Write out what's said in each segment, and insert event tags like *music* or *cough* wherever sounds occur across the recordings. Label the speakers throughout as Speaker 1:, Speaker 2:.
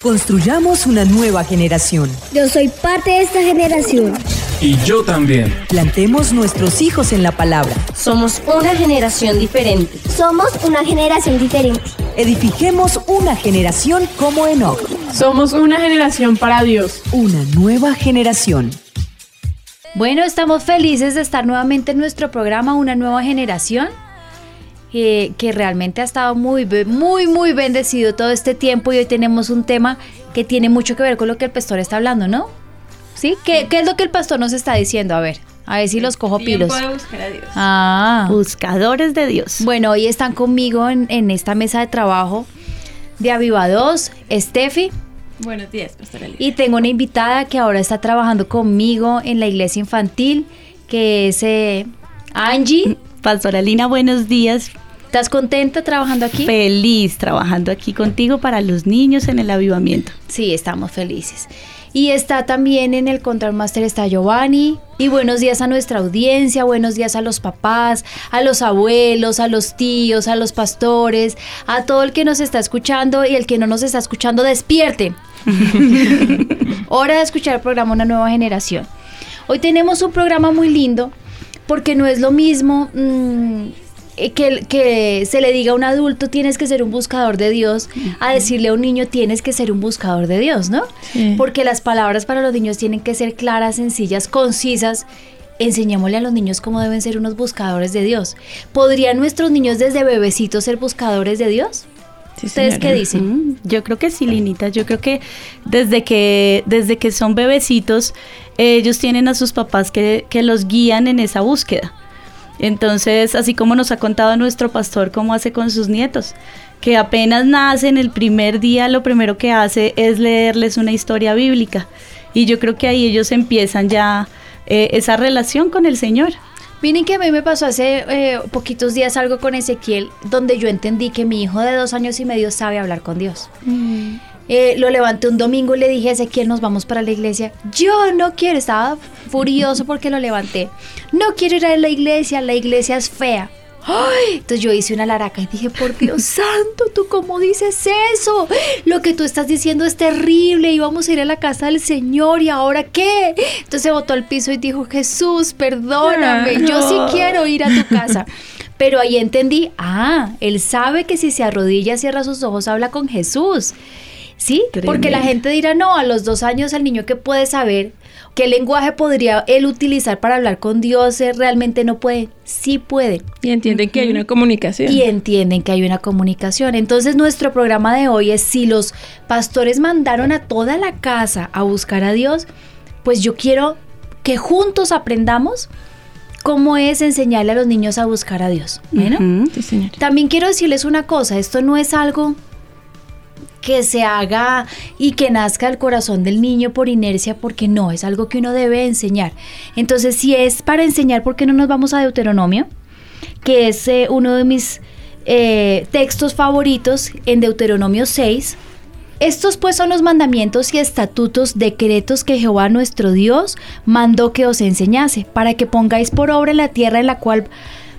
Speaker 1: Construyamos una nueva generación.
Speaker 2: Yo soy parte de esta generación.
Speaker 3: Y yo también.
Speaker 1: Plantemos nuestros hijos en la palabra.
Speaker 4: Somos una generación diferente.
Speaker 2: Somos una generación diferente.
Speaker 1: Edifiquemos una generación como Enoch.
Speaker 5: Somos una generación para Dios.
Speaker 1: Una nueva generación.
Speaker 6: Bueno, estamos felices de estar nuevamente en nuestro programa Una nueva generación. Eh, que realmente ha estado muy, muy, muy bendecido todo este tiempo y hoy tenemos un tema que tiene mucho que ver con lo que el pastor está hablando, ¿no? ¿Sí? ¿Qué, qué es lo que el pastor nos está diciendo? A ver, a ver si los cojo pilos.
Speaker 5: De buscar a Dios.
Speaker 6: Ah.
Speaker 7: Buscadores de Dios.
Speaker 6: Bueno, hoy están conmigo en, en esta mesa de trabajo de Aviva 2, Steffi.
Speaker 5: Buenos días, Pastor Elisa.
Speaker 6: Y tengo una invitada que ahora está trabajando conmigo en la iglesia infantil, que es eh, Angie.
Speaker 7: Pastora Lina, buenos días.
Speaker 6: ¿Estás contenta trabajando aquí?
Speaker 7: Feliz trabajando aquí contigo para los niños en el avivamiento.
Speaker 6: Sí, estamos felices. Y está también en el Control Master está Giovanni. Y buenos días a nuestra audiencia, buenos días a los papás, a los abuelos, a los tíos, a los pastores, a todo el que nos está escuchando y el que no nos está escuchando, despierte. *laughs* Hora de escuchar el programa Una Nueva Generación. Hoy tenemos un programa muy lindo porque no es lo mismo mmm, que, que, se le diga a un adulto tienes que ser un buscador de Dios a decirle a un niño tienes que ser un buscador de Dios, ¿no? Sí. Porque las palabras para los niños tienen que ser claras, sencillas, concisas. Enseñémosle a los niños cómo deben ser unos buscadores de Dios. ¿Podrían nuestros niños desde bebecitos ser buscadores de Dios?
Speaker 7: Sí,
Speaker 6: ¿Ustedes
Speaker 7: señora.
Speaker 6: qué dicen?
Speaker 7: Mm, yo creo que sí, Linita. Yo creo que desde que, desde que son bebecitos, ellos tienen a sus papás que, que los guían en esa búsqueda. Entonces, así como nos ha contado nuestro pastor cómo hace con sus nietos, que apenas nacen el primer día, lo primero que hace es leerles una historia bíblica. Y yo creo que ahí ellos empiezan ya eh, esa relación con el Señor.
Speaker 6: Miren que a mí me pasó hace eh, poquitos días algo con Ezequiel, donde yo entendí que mi hijo de dos años y medio sabe hablar con Dios. Mm. Eh, lo levanté un domingo y le dije a Ezequiel, nos vamos para la iglesia. Yo no quiero, estaba furioso porque lo levanté. No quiero ir a la iglesia, la iglesia es fea. ¡Ay! Entonces yo hice una laraca y dije, por Dios *laughs* santo, ¿tú cómo dices eso? Lo que tú estás diciendo es terrible, íbamos a ir a la casa del Señor y ahora qué? Entonces se botó al piso y dijo, Jesús, perdóname, yo sí quiero ir a tu casa. *laughs* Pero ahí entendí, ah, él sabe que si se arrodilla, cierra sus ojos, habla con Jesús. ¿Sí? Tremendo. Porque la gente dirá, no, a los dos años el niño que puede saber qué lenguaje podría él utilizar para hablar con Dios realmente no puede. Sí puede.
Speaker 5: Y entienden uh -huh. que hay una comunicación.
Speaker 6: Y entienden que hay una comunicación. Entonces nuestro programa de hoy es si los pastores mandaron a toda la casa a buscar a Dios, pues yo quiero que juntos aprendamos cómo es enseñarle a los niños a buscar a Dios. Bueno,
Speaker 7: uh -huh. sí,
Speaker 6: también quiero decirles una cosa, esto no es algo que se haga y que nazca el corazón del niño por inercia, porque no, es algo que uno debe enseñar. Entonces, si es para enseñar, ¿por qué no nos vamos a Deuteronomio? Que es eh, uno de mis eh, textos favoritos en Deuteronomio 6. Estos pues son los mandamientos y estatutos, decretos que Jehová nuestro Dios mandó que os enseñase, para que pongáis por obra la tierra en la cual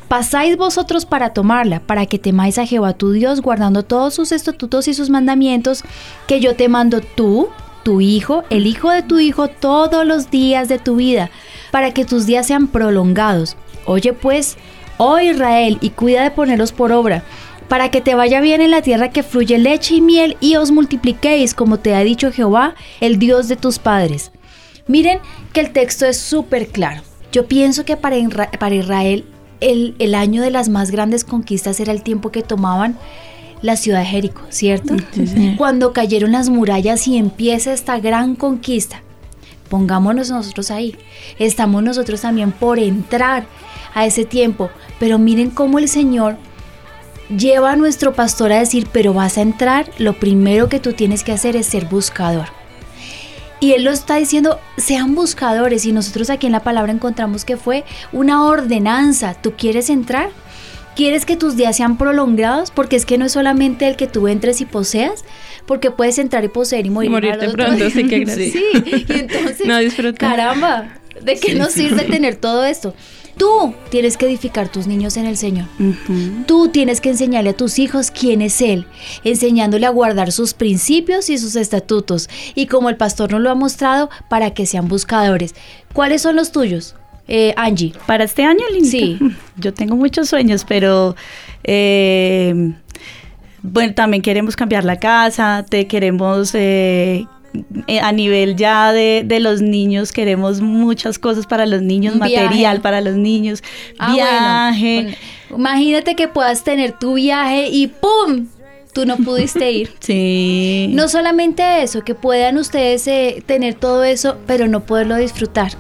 Speaker 6: pasáis vosotros para tomarla, para que temáis a Jehová tu Dios, guardando todos sus estatutos y sus mandamientos, que yo te mando tú, tu hijo, el hijo de tu hijo, todos los días de tu vida, para que tus días sean prolongados. Oye pues, oh Israel, y cuida de ponerlos por obra, para que te vaya bien en la tierra que fluye leche y miel, y os multipliquéis, como te ha dicho Jehová, el Dios de tus padres. Miren que el texto es súper claro. Yo pienso que para, para Israel el, el, año de las más grandes conquistas era el tiempo que tomaban la ciudad de Jericó, ¿cierto?
Speaker 7: Sí,
Speaker 6: Cuando cayeron las murallas y empieza esta gran conquista. Pongámonos nosotros ahí. Estamos nosotros también por entrar a ese tiempo. Pero miren cómo el Señor lleva a nuestro pastor a decir, pero vas a entrar, lo primero que tú tienes que hacer es ser buscador. Y él lo está diciendo, sean buscadores. Y nosotros aquí en la palabra encontramos que fue una ordenanza. ¿Tú quieres entrar? ¿Quieres que tus días sean prolongados? Porque es que no es solamente el que tú entres y poseas, porque puedes entrar y poseer y morir.
Speaker 5: Morirte pronto, sí, que *laughs*
Speaker 6: Sí, y entonces,
Speaker 5: no
Speaker 6: caramba, ¿de qué sí. nos sirve tener todo esto? Tú tienes que edificar tus niños en el Señor. Tú tienes que enseñarle a tus hijos quién es Él, enseñándole a guardar sus principios y sus estatutos. Y como el pastor nos lo ha mostrado, para que sean buscadores. ¿Cuáles son los tuyos, eh, Angie?
Speaker 7: Para este año, Linita,
Speaker 6: Sí. *laughs*
Speaker 7: yo tengo muchos sueños, pero eh, bueno, también queremos cambiar la casa, te queremos eh, a nivel ya de, de los niños, queremos muchas cosas para los niños,
Speaker 6: Un viaje.
Speaker 7: material para los niños,
Speaker 6: Ah,
Speaker 7: viaje.
Speaker 6: bueno. Imagínate que puedas tener tu viaje y ¡pum! Tú no pudiste *laughs* ir.
Speaker 7: Sí.
Speaker 6: No solamente eso, que puedan ustedes eh, tener todo eso, pero no poderlo disfrutar.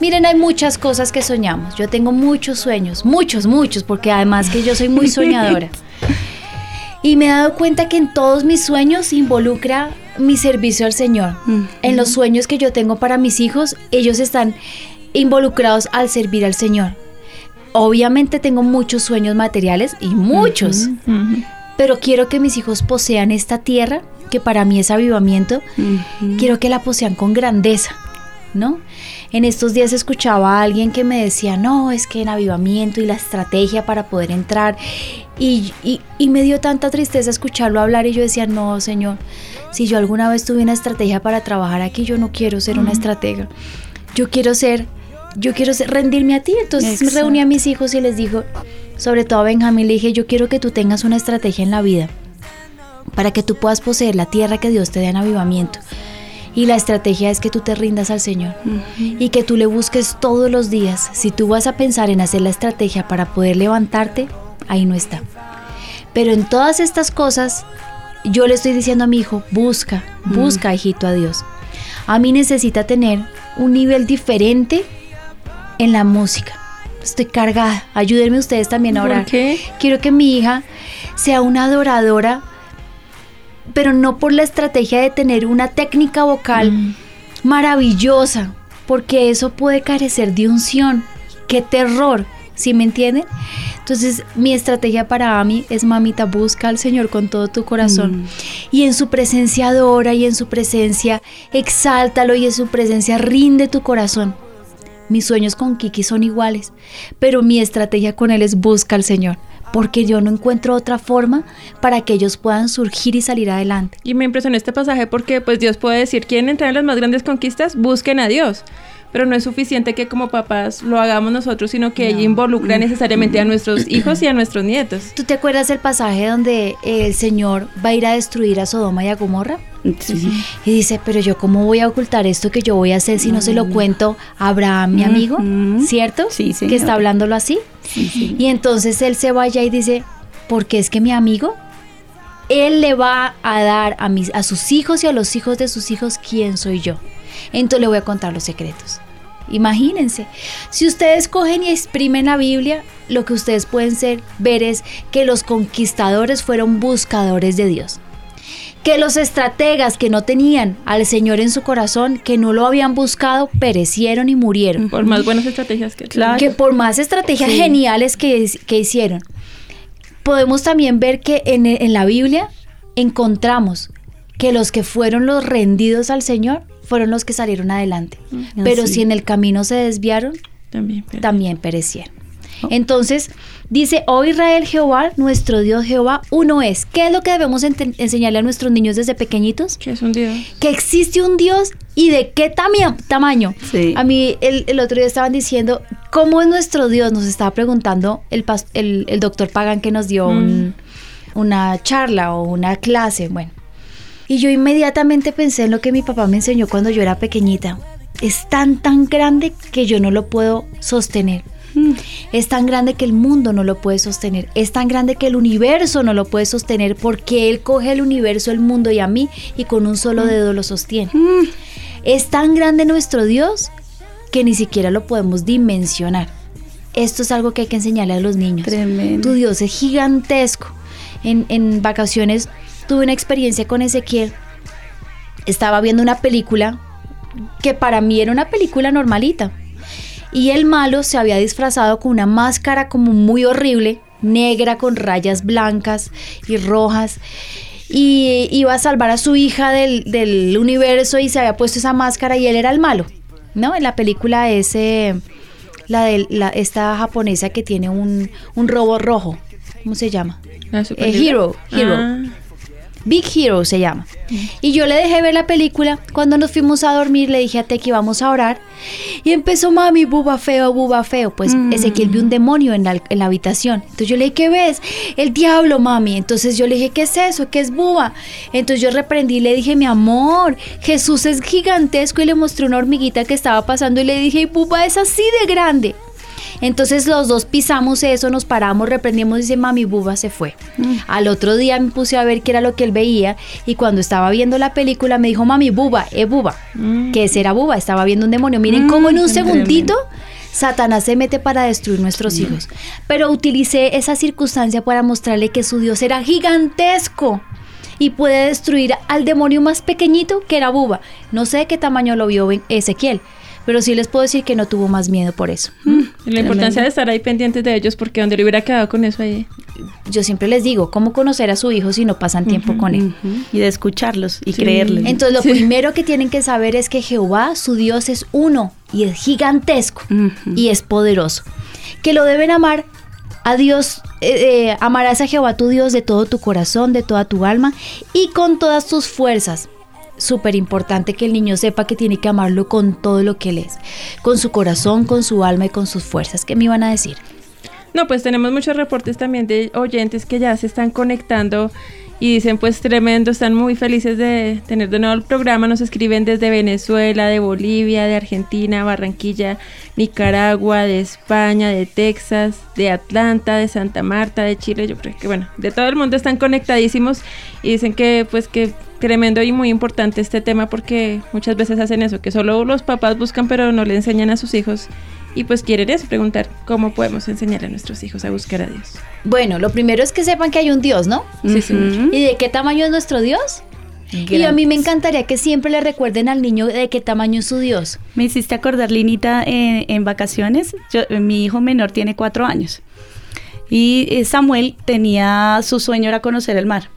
Speaker 6: Miren, hay muchas cosas que soñamos. Yo tengo muchos sueños, muchos, muchos, porque además que yo soy muy *laughs* soñadora. Y me he dado cuenta que en todos mis sueños involucra mi servicio al Señor.
Speaker 7: Ujú.
Speaker 6: En los sueños que yo tengo para mis hijos, ellos están involucrados al servir al Señor. Obviamente tengo muchos sueños materiales y muchos, pero quiero que mis hijos posean esta tierra, que para mí es avivamiento, quiero que la posean con grandeza, ¿no? En estos días escuchaba a alguien que me decía, no, es que en avivamiento y la estrategia para poder entrar, y, y- y me dio tanta tristeza escucharlo hablar y yo decía, no, Señor, si yo alguna vez tuve una estrategia para trabajar aquí, yo no quiero ser una estratega, yo quiero ser, yo quiero ser, rendirme a ti, entonces me
Speaker 7: Exacto.
Speaker 6: reuní a mis hijos y les dijo, sobre todo a Benjamín, le dije, yo quiero que tú tengas una estrategia en la vida para que tú puedas poseer la tierra que Dios te da en avivamiento. Y la estrategia es que tú te rindas al Señor y que tú le busques todos los días. Si tú vas a pensar en hacer la estrategia para poder levantarte, ahí no está. Pero en todas estas cosas, yo le estoy diciendo a mi hijo, busca, busca, hijito, a Dios. A mí necesita tener un nivel diferente en la música. Estoy cargada. Ayúdenme ustedes también a
Speaker 5: ¿Por
Speaker 6: orar.
Speaker 5: qué?
Speaker 6: Quiero que mi hija sea una adoradora, pero no por la estrategia de tener una técnica vocal
Speaker 5: Mm.
Speaker 6: maravillosa, porque eso puede carecer de unción. ¡Qué terror! ¿Sí me entienden? Entonces, mi estrategia para Ami es, mamita, busca al Señor con todo tu corazón. Y en su presencia adora y en su presencia exáltalo y en su presencia rinde tu corazón. Mis sueños con Kiki son iguales, pero mi estrategia con él es busca al Señor, porque yo no encuentro otra forma para que ellos puedan surgir y salir adelante.
Speaker 5: Y me impresionó este pasaje porque pues Dios puede decir, ¿quieren entrar en las más grandes conquistas? Busquen a Dios. Pero no es suficiente que como papás lo hagamos nosotros, sino que ella involucra necesariamente a nuestros *coughs* hijos y a nuestros nietos.
Speaker 6: ¿Tú te acuerdas el pasaje donde el Señor va a ir a destruir a Sodoma y a Gomorra?
Speaker 7: Sí.
Speaker 6: Y dice, pero yo cómo voy a ocultar esto que yo voy a hacer si no se lo cuento a Abraham, mi amigo. ¿cierto?
Speaker 7: Sí,
Speaker 6: Que
Speaker 7: señora.
Speaker 6: está hablándolo así.
Speaker 7: Sí, sí.
Speaker 6: Y entonces él se vaya y dice, porque es que mi amigo, él le va a dar a, mis, a sus hijos y a los hijos de sus hijos quién soy yo. Entonces le voy a contar los secretos. Imagínense, si ustedes cogen y exprimen la Biblia, lo que ustedes pueden ser, ver es que los conquistadores fueron buscadores de Dios. Que los estrategas que no tenían al Señor en su corazón, que no lo habían buscado, perecieron y murieron
Speaker 5: Por más buenas estrategias que
Speaker 7: Claro.
Speaker 6: que por más estrategias
Speaker 7: Sí.
Speaker 6: geniales que, que hicieron, podemos también ver que en, en la Biblia encontramos que los que fueron los rendidos al Señor fueron los que salieron adelante. Pero
Speaker 7: Así.
Speaker 6: si en el camino se desviaron,
Speaker 5: También.
Speaker 6: perecieron. Entonces, dice, oh Israel Jehová, nuestro Dios Jehová, uno es. ¿Qué es lo que debemos enseñarle a nuestros niños desde pequeñitos?
Speaker 5: Que es un Dios.
Speaker 6: que existe un Dios y de qué tamaño.
Speaker 7: Sí.
Speaker 6: A mí el, el otro día estaban diciendo, ¿cómo es nuestro Dios? Nos estaba preguntando el, el, el doctor Pagan que nos dio un- una charla o una clase, bueno. Y yo inmediatamente pensé en lo que mi papá me enseñó cuando yo era pequeñita. Es tan, tan grande que yo no lo puedo sostener. Es tan grande que el mundo no lo puede sostener. Es tan grande que el universo no lo puede sostener porque Él coge el universo, el mundo y a mí y con un solo dedo lo sostiene. Es tan grande nuestro Dios que ni siquiera lo podemos dimensionar. Esto es algo que hay que enseñarle a los niños.
Speaker 7: Tremendo.
Speaker 6: Tu Dios es gigantesco. En, en vacaciones tuve una experiencia con Ezequiel. Estaba viendo una película que para mí era una película normalita. Y el malo se había disfrazado con una máscara como muy horrible, negra con rayas blancas y rojas. Y iba a salvar a su hija del, del universo y se había puesto esa máscara y él era el malo. ¿No? En la película es eh, La de la, esta japonesa que tiene un, un robo rojo. ¿Cómo se llama?
Speaker 5: La
Speaker 6: Eh. Hero, Hero.
Speaker 5: Ah.
Speaker 6: Big Hero se llama. Y yo le dejé ver la película. Cuando nos fuimos a dormir, le dije a Teki, vamos a orar. Y empezó, mami, buba feo, buba feo. Pues Ezequiel vio un demonio en la, en la habitación. Entonces yo le dije, ¿qué ves? El diablo, mami. Entonces yo le dije, ¿qué es eso? ¿Qué es buba? Entonces yo reprendí y le dije, mi amor, Jesús es gigantesco. Y le mostré una hormiguita que estaba pasando y le dije, buba es así de grande. Entonces los dos pisamos eso, nos paramos, reprendimos y dice, mami, Buba se fue. Al otro día me puse a ver qué era lo que él veía y cuando estaba viendo la película me dijo, mami, Buba, es Buba. Que ese era Buba, estaba viendo un demonio. Miren cómo en un segundito Satanás se mete para destruir nuestros hijos. Pero utilicé esa circunstancia para mostrarle que su Dios era gigantesco y puede destruir al demonio más pequeñito que era Buba. No sé de qué tamaño lo vio Ezequiel, pero sí les puedo decir que no tuvo más miedo por eso.
Speaker 5: La importancia de estar ahí pendientes de ellos porque donde le hubiera quedado con eso ahí.
Speaker 6: Yo siempre les digo, ¿cómo conocer a su hijo si no pasan tiempo con él?
Speaker 7: Y de escucharlos y
Speaker 5: Sí.
Speaker 7: creerles.
Speaker 6: Entonces lo primero que tienen que saber es que Jehová, su Dios, es uno y es gigantesco y es poderoso. Que lo deben amar a Dios, eh, eh, amarás a Jehová tu Dios de todo tu corazón, de toda tu alma y con todas tus fuerzas. Súper importante que el niño sepa que tiene que amarlo con todo lo que él es, con su corazón, con su alma y con sus fuerzas. ¿Qué me iban a decir?
Speaker 5: No, pues tenemos muchos reportes también de oyentes que ya se están conectando y dicen pues tremendo, están muy felices de tener de nuevo el programa, nos escriben desde Venezuela, de Bolivia, de Argentina, Barranquilla, Nicaragua, de España, de Texas, de Atlanta, de Santa Marta, de Chile, yo creo que bueno, de todo el mundo están conectadísimos y dicen que pues que tremendo y muy importante este tema porque muchas veces hacen eso, que solo los papás buscan pero no le enseñan a sus hijos y pues quieren eso, preguntar cómo podemos enseñar a nuestros hijos a buscar a Dios.
Speaker 6: Bueno, lo primero es que sepan que hay un Dios, ¿no?
Speaker 5: Sí, sí.
Speaker 6: ¿Y de qué tamaño es nuestro Dios? Y a mí me encantaría que siempre le recuerden al niño de qué tamaño es su Dios.
Speaker 7: Me hiciste acordar, Linita, en, en vacaciones. Yo, eh, mi hijo menor tiene cuatro años. Y eh, Samuel tenía su sueño era conocer el mar.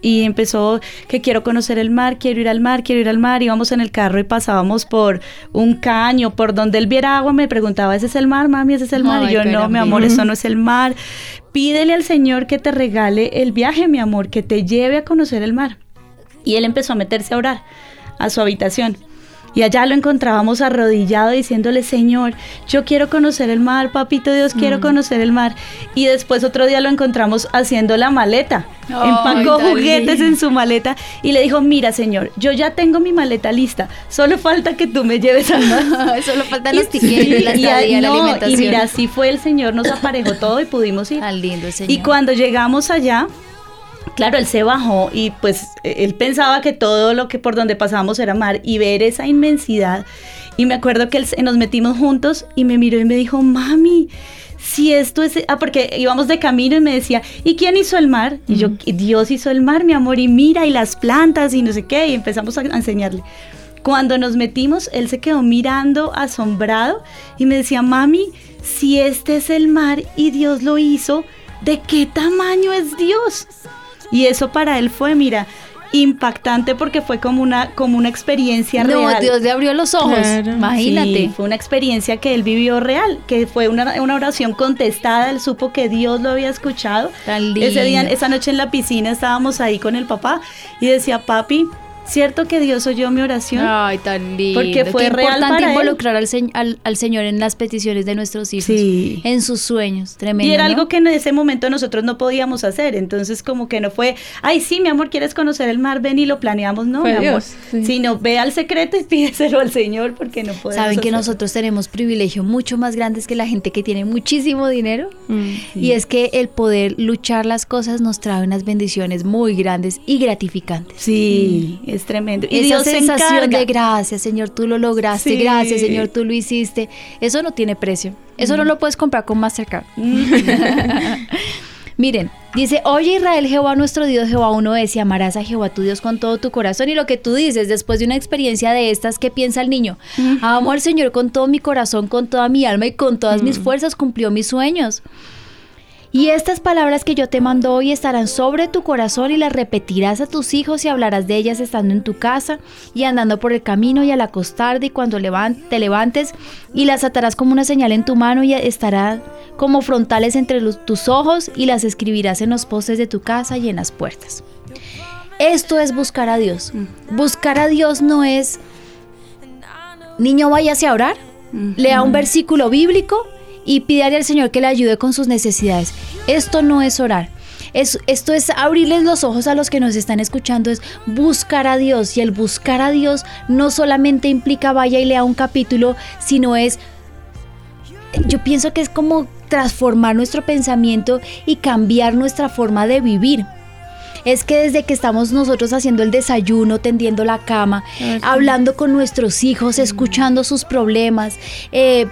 Speaker 7: Y empezó que quiero conocer el mar, quiero ir al mar, quiero ir al mar. Íbamos en el carro y pasábamos por un caño, por donde él viera agua. Me preguntaba, ¿ese es el mar, mami? ¿Ese es el mar?
Speaker 6: Ay,
Speaker 7: y yo, no, mi amor, eso no es el mar. Pídele al Señor que te regale el viaje, mi amor, que te lleve a conocer el mar. Y él empezó a meterse a orar a su habitación. Y allá lo encontrábamos arrodillado diciéndole, Señor, yo quiero conocer el mar, papito Dios, quiero conocer el mar. Y después otro día lo encontramos haciendo la maleta.
Speaker 6: Ay,
Speaker 7: Empacó juguetes en su maleta y le dijo, mira, Señor, yo ya tengo mi maleta lista, solo falta que tú me lleves al mar. *laughs*
Speaker 6: Solo faltan
Speaker 7: Y-
Speaker 6: los tiquetes, la
Speaker 7: y-
Speaker 6: estadía, la
Speaker 7: no,
Speaker 6: alimentación.
Speaker 7: Y mira, así fue el Señor, nos aparejó todo y pudimos ir.
Speaker 6: Tan lindo Señor.
Speaker 7: Y cuando llegamos allá, claro, él se bajó y pues eh, él pensaba que todo lo que por donde pasábamos era mar y ver esa inmensidad. Y me acuerdo que él nos metimos juntos y me miró y me dijo, mami, si esto es... Ah, porque íbamos de camino y me decía, ¿y quién hizo el mar? Y yo, Dios hizo el mar, mi amor, y mira, y las plantas y no sé qué, y empezamos a enseñarle. Cuando nos metimos, él se quedó mirando asombrado y me decía, mami, si este es el mar y Dios lo hizo, ¿de qué tamaño es Dios? Y eso para él fue, mira, impactante porque fue como una, como una experiencia
Speaker 6: no,
Speaker 7: real.
Speaker 6: Dios le abrió los ojos.
Speaker 5: Claro.
Speaker 6: Imagínate.
Speaker 7: Sí, fue una experiencia que él vivió real, que fue una, una oración contestada, él supo que Dios lo había escuchado.
Speaker 6: Tan
Speaker 7: Ese día,
Speaker 6: lindo.
Speaker 7: esa noche en la piscina estábamos ahí con el papá y decía, papi, ¿cierto que Dios oyó mi oración?
Speaker 6: Ay, tan lindo.
Speaker 7: Porque fue
Speaker 6: Qué
Speaker 7: real
Speaker 6: importante
Speaker 7: para él.
Speaker 6: involucrar al, se- al, al Señor en las peticiones de nuestros hijos.
Speaker 7: Sí.
Speaker 6: En sus sueños. Tremendo.
Speaker 7: Y era
Speaker 6: ¿no?
Speaker 7: algo que en ese momento nosotros no podíamos hacer, entonces como que no fue, ay sí, mi amor, ¿quieres conocer el mar? Ven y lo planeamos, no,
Speaker 5: Fue
Speaker 7: mi amor.
Speaker 5: Dios, sí.
Speaker 7: Sino ve al secreto y *laughs* pídeselo al Señor porque no podemos
Speaker 6: Saben que nosotros tenemos privilegio mucho más grandes que la gente que tiene muchísimo dinero.
Speaker 5: Mm.
Speaker 6: Y es que el poder luchar las cosas nos trae unas bendiciones muy grandes y gratificantes.
Speaker 7: Sí, es tremendo. Y
Speaker 6: Esa
Speaker 7: Dios se
Speaker 6: sensación
Speaker 7: encarga.
Speaker 6: de gracias, Señor, tú lo lograste,
Speaker 7: Sí.
Speaker 6: gracias, Señor, tú lo hiciste. Eso no tiene precio. Eso
Speaker 7: Mm.
Speaker 6: no lo puedes comprar con Mastercard. *laughs* *laughs* Miren, dice, oye Israel, Jehová nuestro Dios, Jehová uno es, y amarás a Jehová tu Dios con todo tu corazón. Y lo que tú dices, después de una experiencia de estas, ¿qué piensa el niño? Amo al Señor con todo mi corazón, con toda mi alma y con todas mis fuerzas, cumplió mis sueños. Y estas palabras que yo te mando hoy estarán sobre tu corazón y las repetirás a tus hijos y hablarás de ellas estando en tu casa y andando por el camino y al acostarte y cuando te levantes y las atarás como una señal en tu mano y estarán como frontales entre tus ojos y las escribirás en los postes de tu casa y en las puertas. Esto es buscar a Dios. Buscar a Dios no es, niño, váyase a orar, lea un versículo bíblico y pídale al Señor que le ayude con sus necesidades. Esto no es orar. esto es abrirles los ojos a los que nos están escuchando, es buscar a Dios. Y el buscar a Dios no solamente implica vaya y lea un capítulo, sino es, yo pienso que es como transformar nuestro pensamiento y cambiar nuestra forma de vivir es que desde que estamos nosotros haciendo el desayuno, tendiendo la cama, hablando con nuestros hijos, escuchando sus problemas, eh,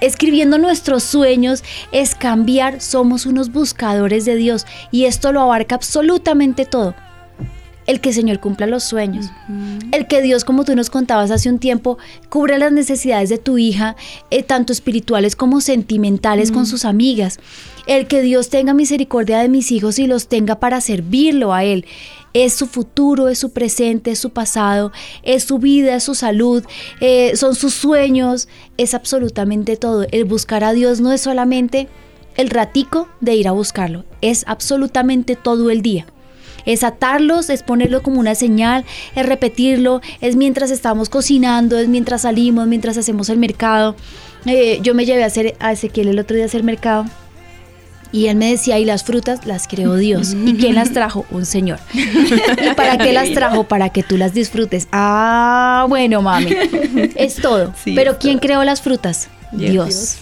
Speaker 6: escribiendo nuestros sueños, es cambiar, somos unos buscadores de Dios y esto lo abarca absolutamente todo el que el Señor cumpla los sueños, el que Dios, como tú nos contabas hace un tiempo, cubra las necesidades de tu hija, eh, tanto espirituales como sentimentales con sus amigas, el que Dios tenga misericordia de mis hijos y los tenga para servirlo a Él. Es su futuro, es su presente, es su pasado, es su vida, es su salud, eh, son sus sueños, es absolutamente todo. El buscar a Dios no es solamente el ratico de ir a buscarlo, es absolutamente todo el día es atarlos, es ponerlo como una señal, es repetirlo, es mientras estamos cocinando, es mientras salimos, mientras hacemos el mercado. Eh, yo me llevé a, hacer, a Ezequiel el otro día a hacer mercado. Y él me decía, y las frutas las creó Dios. ¿Y *laughs* quién las trajo? Un Señor. ¿Y para qué las trajo? Para que tú las disfrutes. Ah, bueno, mami. Es todo. Pero ¿quién creó las frutas? Dios.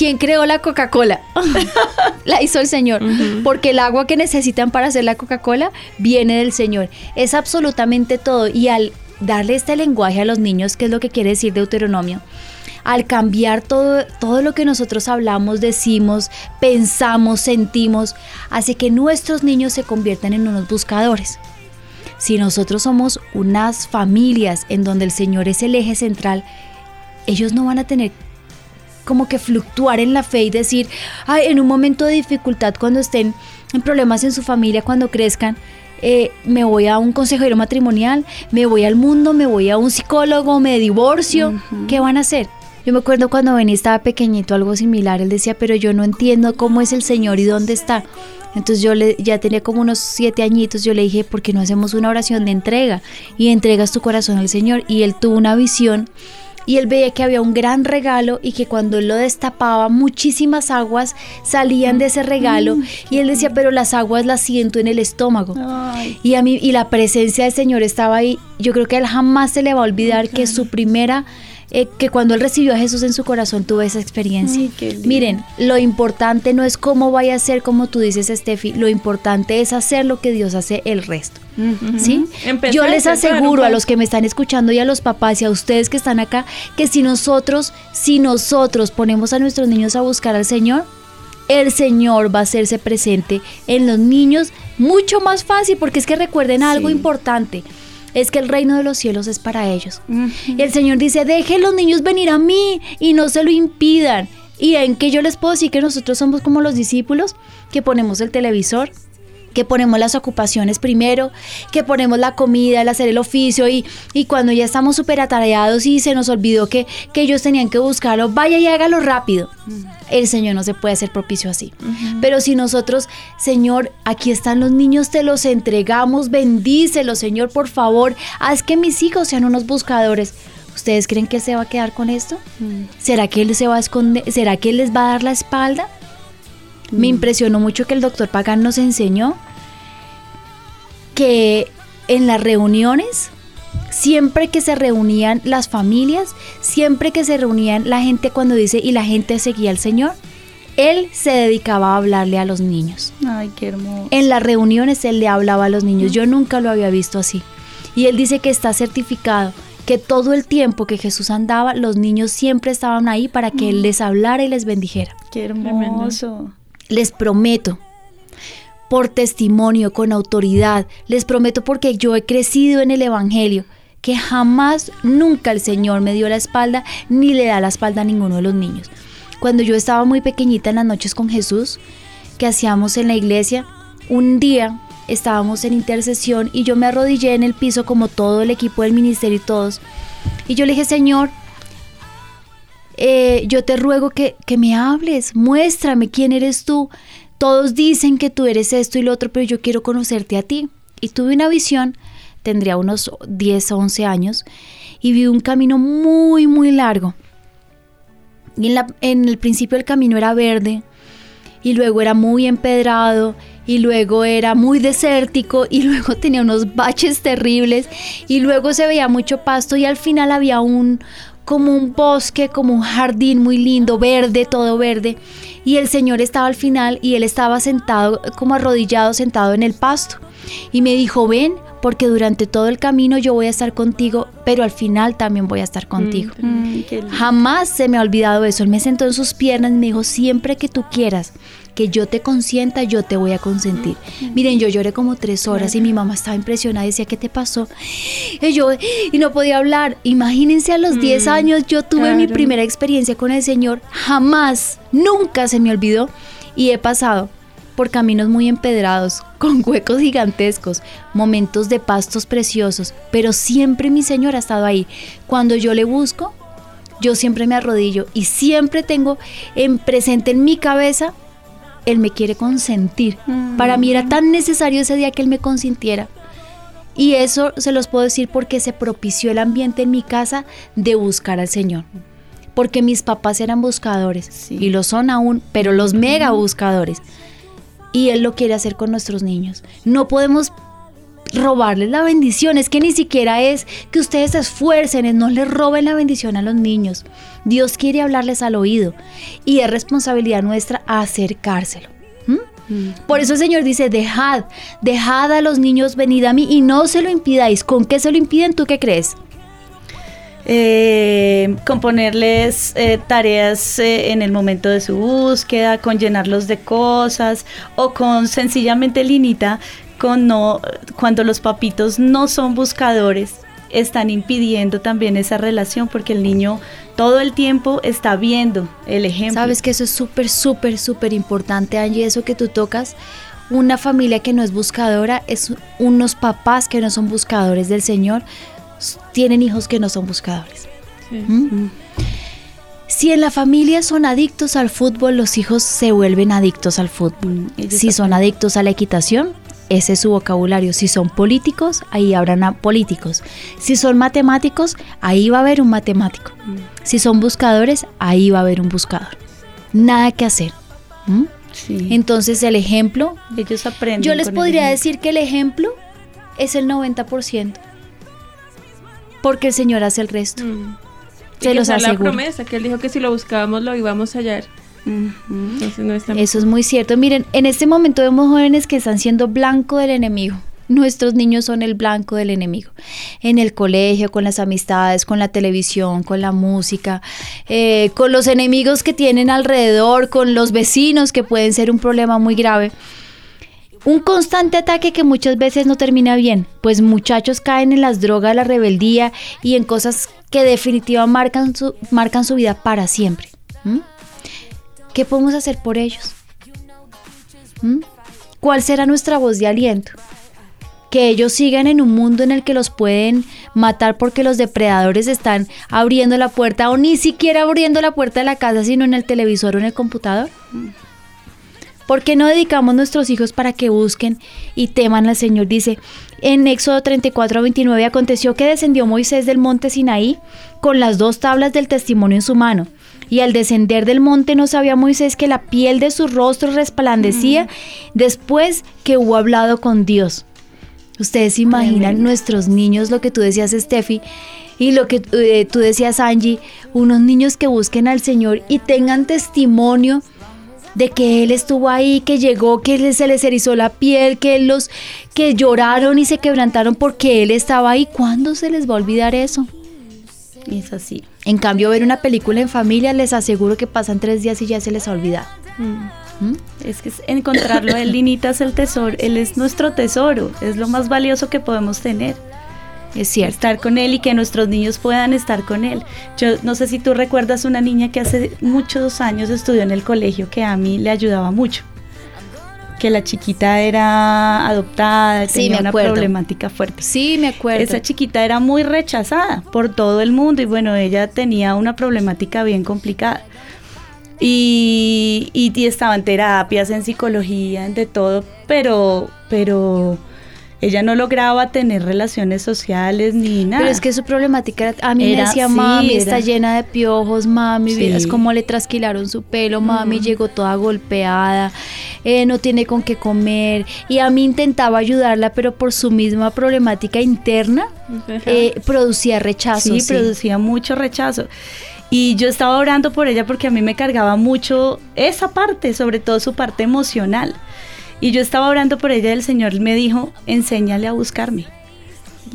Speaker 6: ¿Quién creó la Coca-Cola? *laughs* la hizo el Señor. Porque el agua que necesitan para hacer la Coca-Cola viene del Señor. Es absolutamente todo. Y al darle este lenguaje a los niños, que es lo que quiere decir Deuteronomio, al cambiar todo, todo lo que nosotros hablamos, decimos, pensamos, sentimos, hace que nuestros niños se conviertan en unos buscadores. Si nosotros somos unas familias en donde el Señor es el eje central, ellos no van a tener como que fluctuar en la fe y decir, Ay, en un momento de dificultad cuando estén en problemas en su familia, cuando crezcan, eh, me voy a un consejero matrimonial, me voy al mundo, me voy a un psicólogo, me divorcio, ¿qué van a hacer? Yo me acuerdo cuando Benny estaba pequeñito, algo similar, él decía, pero yo no entiendo cómo es el Señor y dónde está. Entonces yo le, ya tenía como unos siete añitos, yo le dije, ¿por qué no hacemos una oración de entrega? Y entregas tu corazón al Señor. Y él tuvo una visión y él veía que había un gran regalo y que cuando él lo destapaba muchísimas aguas salían de ese regalo y él decía, pero las aguas las siento en el estómago. Y a mí y la presencia del Señor estaba ahí. Yo creo que él jamás se le va a olvidar que su primera eh, que cuando él recibió a Jesús en su corazón tuvo esa experiencia. Miren, lo importante no es cómo vaya a ser como tú dices, Steffi, lo importante es hacer lo que Dios hace el resto. ¿Sí? Yo les aseguro a los que me están escuchando y a los papás y a ustedes que están acá que si nosotros, si nosotros ponemos a nuestros niños a buscar al Señor, el Señor va a hacerse presente en los niños mucho más fácil, porque es que recuerden algo importante es que el reino de los cielos es para ellos. Y el Señor dice, dejen los niños venir a mí y no se lo impidan. ¿Y en qué yo les puedo decir que nosotros somos como los discípulos? Que ponemos el televisor, que ponemos las ocupaciones primero, que ponemos la comida, el hacer el oficio y, y cuando ya estamos súper atareados y se nos olvidó que, que, ellos tenían que buscarlo, vaya y hágalo rápido. El Señor no se puede hacer propicio así. Pero si nosotros, Señor, aquí están los niños, te los entregamos, bendícelos, Señor, por favor, haz que mis hijos sean unos buscadores. ¿Ustedes creen que se va a quedar con esto? ¿Será que Él se va a esconder? ¿Será que Él les va a dar la espalda? Me mm. impresionó mucho que el doctor Pagan nos enseñó que en las reuniones, siempre que se reunían las familias, siempre que se reunían la gente cuando dice y la gente seguía al Señor, él se dedicaba a hablarle a los niños.
Speaker 7: Ay, qué hermoso.
Speaker 6: En las reuniones él le hablaba a los niños. Yo nunca lo había visto así. Y él dice que está certificado que todo el tiempo que Jesús andaba, los niños siempre estaban ahí para que él mm. les hablara y les bendijera.
Speaker 7: Qué hermoso.
Speaker 6: Les prometo, por testimonio, con autoridad, les prometo porque yo he crecido en el Evangelio, que jamás, nunca el Señor me dio la espalda ni le da la espalda a ninguno de los niños. Cuando yo estaba muy pequeñita en las noches con Jesús, que hacíamos en la iglesia. Un día estábamos en intercesión y yo me arrodillé en el piso como todo el equipo del ministerio y todos. Y yo le dije, Señor, eh, yo te ruego que, que me hables, muéstrame quién eres tú. Todos dicen que tú eres esto y lo otro, pero yo quiero conocerte a ti. Y tuve una visión, tendría unos 10 o 11 años, y vi un camino muy, muy largo. Y en, la- en el principio el camino era verde, y luego era muy empedrado, y luego era muy desértico, y *laughs* luego tenía unos baches terribles, y luego se veía mucho pasto, y al final había un como un bosque, como un jardín muy lindo, verde, todo verde. Y el Señor estaba al final y él estaba sentado, como arrodillado, sentado en el pasto. Y me dijo, ven, porque durante todo el camino yo voy a estar contigo, pero al final también voy a estar contigo.
Speaker 7: Mm, qué lindo.
Speaker 6: Jamás se me ha olvidado eso. Él me sentó en sus piernas y me dijo, siempre que tú quieras que yo te consienta, yo te voy a consentir. Miren, yo lloré como tres horas y mi mamá estaba impresionada y decía, ¿qué te pasó? Y yo, y no podía hablar. Imagínense a los 10 años, yo tuve mi primera experiencia con el Señor. Jamás, nunca se me olvidó. Y he pasado por caminos muy empedrados, *laughs* con huecos gigantescos, momentos de pastos preciosos, pero siempre mi Señor ha estado ahí. Cuando yo le busco, yo siempre me arrodillo y siempre tengo en presente en mi cabeza, Él me quiere consentir. Para mí era tan necesario ese día que Él me consintiera. Y eso se los puedo decir porque se propició el ambiente en mi casa de buscar al Señor. Porque mis papás eran buscadores
Speaker 7: Sí.
Speaker 6: y lo son aún, pero los mega buscadores. Y Él lo quiere hacer con nuestros niños. No podemos robarles la bendición. Es que ni siquiera es que ustedes se esfuercen, es no les roben la bendición a los niños. Dios quiere hablarles al oído y es responsabilidad nuestra acercárselo. ¿Mm? Por eso el Señor dice, dejad, dejad a los niños venid a mí y no se lo impidáis. ¿Con qué se lo impiden? ¿Tú qué crees?
Speaker 7: eh, con ponerles eh, tareas eh, en el momento de su búsqueda, con llenarlos de cosas o con sencillamente Linita, no, cuando los papitos no son buscadores, están impidiendo también esa relación porque el niño todo el tiempo está viendo el ejemplo.
Speaker 6: Sabes que eso es súper, súper, súper importante, Angie, eso que tú tocas. Una familia que no es buscadora es unos papás que no son buscadores del Señor, tienen hijos que no son buscadores.
Speaker 5: Sí.
Speaker 6: ¿Mm? Si en la familia son adictos al fútbol, los hijos se vuelven adictos al fútbol.
Speaker 7: Mm,
Speaker 6: Si son adictos a la equitación, ese es su vocabulario. Si son políticos, ahí habrán políticos. Si son matemáticos, ahí va a haber un matemático. Si son buscadores, ahí va a haber un buscador. Nada que hacer. ¿Mm?
Speaker 7: Sí.
Speaker 6: Entonces el ejemplo,
Speaker 7: ellos aprenden.
Speaker 6: yo les podría decir que el ejemplo es el 90%. Porque el Señor hace el resto.
Speaker 5: Mm.
Speaker 6: Se los
Speaker 5: es la promesa, que él dijo que si lo buscábamos lo íbamos a hallar. Entonces no
Speaker 6: Eso es muy cierto. Miren, en este momento vemos jóvenes que están siendo blanco del enemigo. Nuestros niños son el blanco del enemigo. En el colegio, con las amistades, con la televisión, con la música, eh, con los enemigos que tienen alrededor, con los vecinos que pueden ser un problema muy grave. Un constante ataque que muchas veces no termina bien, pues muchachos caen en las drogas, la rebeldía y en cosas que definitivamente marcan su, marcan su vida para siempre. ¿Mm? ¿Qué podemos hacer por ellos? ¿Mm? ¿Cuál será nuestra voz de aliento? Que ellos sigan en un mundo en el que los pueden matar porque los depredadores están abriendo la puerta o ni siquiera abriendo la puerta de la casa, sino en el televisor o en el computador. ¿Por qué no dedicamos nuestros hijos para que busquen y teman al Señor? Dice en Éxodo 34 29, aconteció que descendió Moisés del monte Sinaí con las dos tablas del testimonio en su mano. Y al descender del monte no sabía Moisés que la piel de su rostro resplandecía después que hubo hablado con Dios. Ustedes se imaginan nuestros niños, lo que tú decías, Steffi, y lo que eh, tú decías, Angie, unos niños que busquen al Señor y tengan testimonio de que Él estuvo ahí, que llegó, que se les erizó la piel, que los, que lloraron y se quebrantaron porque Él estaba ahí. ¿Cuándo se les va a olvidar eso?
Speaker 7: Es así.
Speaker 6: En cambio, ver una película en familia, les aseguro que pasan tres días y ya se les ha olvidado. ¿Mm?
Speaker 7: Es que es encontrarlo, él Linita es el tesoro, él es nuestro tesoro, es lo más valioso que podemos tener.
Speaker 6: Es cierto.
Speaker 7: Estar con él y que nuestros niños puedan estar con él. Yo no sé si tú recuerdas una niña que hace muchos años estudió en el colegio que a mí le ayudaba mucho. Que la chiquita era adoptada,
Speaker 6: Sí,
Speaker 7: tenía una problemática fuerte.
Speaker 6: Sí, me acuerdo.
Speaker 7: Esa chiquita era muy rechazada por todo el mundo y bueno, ella tenía una problemática bien complicada. Y, y, y estaba en terapias, en psicología, en de todo, pero, pero ella no lograba tener relaciones sociales ni nada.
Speaker 6: Pero es que su problemática era, a mí me decía,
Speaker 7: sí,
Speaker 6: mami, está
Speaker 7: era-
Speaker 6: llena de piojos, mami,
Speaker 7: Sí.
Speaker 6: vieras cómo le trasquilaron su pelo, mami, llegó toda golpeada, eh, no tiene con qué comer. Y a mí intentaba ayudarla, pero por su misma problemática interna eh, producía rechazo.
Speaker 7: sí,
Speaker 6: sí.
Speaker 7: producía mucho rechazo. Y yo estaba orando por ella porque a mí me cargaba mucho esa parte, sobre todo su parte emocional. Y yo estaba orando por ella y el Señor me dijo, enséñale a buscarme.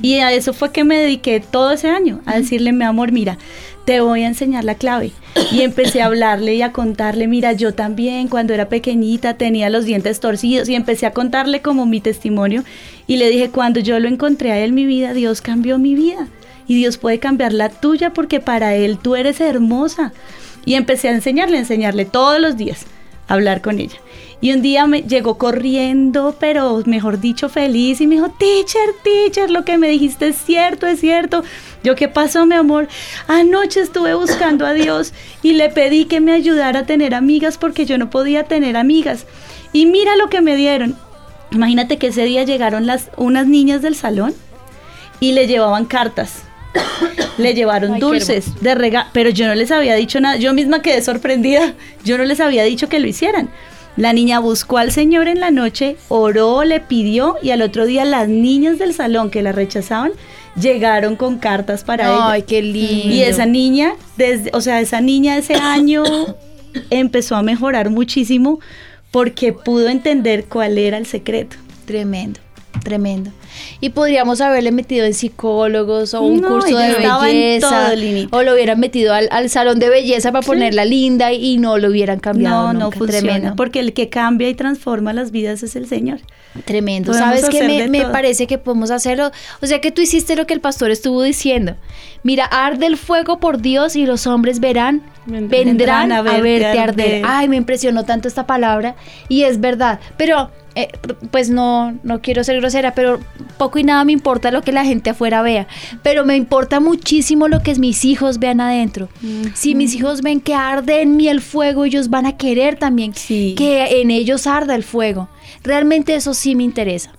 Speaker 7: Y a eso fue que me dediqué todo ese año, a decirle, mi amor, mira, te voy a enseñar la clave. Y empecé a hablarle y a contarle, mira, yo también cuando era pequeñita tenía los dientes torcidos y empecé a contarle como mi testimonio. Y le dije, cuando yo lo encontré a él en mi vida, Dios cambió mi vida. Y Dios puede cambiar la tuya porque para Él tú eres hermosa. Y empecé a enseñarle, a enseñarle todos los días, hablar con ella. Y un día me llegó corriendo, pero mejor dicho, feliz, y me dijo, teacher, teacher, lo que me dijiste es cierto, es cierto. Yo, ¿qué pasó, mi amor? Anoche estuve buscando a Dios y le pedí que me ayudara a tener amigas porque yo no podía tener amigas. Y mira lo que me dieron. Imagínate que ese día llegaron las, unas niñas del salón y le llevaban cartas. Le llevaron
Speaker 6: Ay,
Speaker 7: dulces de regalo, pero yo no les había dicho nada. Yo misma quedé sorprendida. Yo no les había dicho que lo hicieran. La niña buscó al Señor en la noche, oró, le pidió y al otro día las niñas del salón que la rechazaban llegaron con cartas para ella.
Speaker 6: Ay, qué lindo.
Speaker 7: Y esa niña, desde, o sea, esa niña ese año *coughs* empezó a mejorar muchísimo porque pudo entender cuál era el secreto.
Speaker 6: Tremendo, tremendo. Y podríamos haberle metido en psicólogos o un
Speaker 7: No,
Speaker 6: curso de belleza.
Speaker 7: todo,
Speaker 6: o lo hubieran metido al, al salón de belleza para ponerla linda y, no lo hubieran cambiado.
Speaker 7: no, no
Speaker 6: nunca.
Speaker 7: funciona,
Speaker 6: Tremendo.
Speaker 7: porque el que cambia y transforma las vidas es el Señor.
Speaker 6: Tremendo.
Speaker 7: Podemos
Speaker 6: ¿Sabes qué me, me parece que podemos hacerlo? O sea que tú hiciste lo que el pastor estuvo diciendo. Mira, arde el fuego por Dios y los hombres verán,
Speaker 5: Vendrán.
Speaker 6: vendrán a,
Speaker 7: Vendrán a
Speaker 6: verte
Speaker 7: verte
Speaker 6: arder.
Speaker 7: arder.
Speaker 6: Ay, me impresionó tanto esta palabra y es verdad. Pero, eh, pues no, no quiero ser grosera, pero poco y nada me importa lo que la gente afuera vea. Pero me importa muchísimo lo que mis hijos vean adentro. Si mis hijos ven que arde en mí el fuego, ellos van a querer también
Speaker 7: Sí.
Speaker 6: que en ellos arda el fuego. Realmente eso sí me interesa.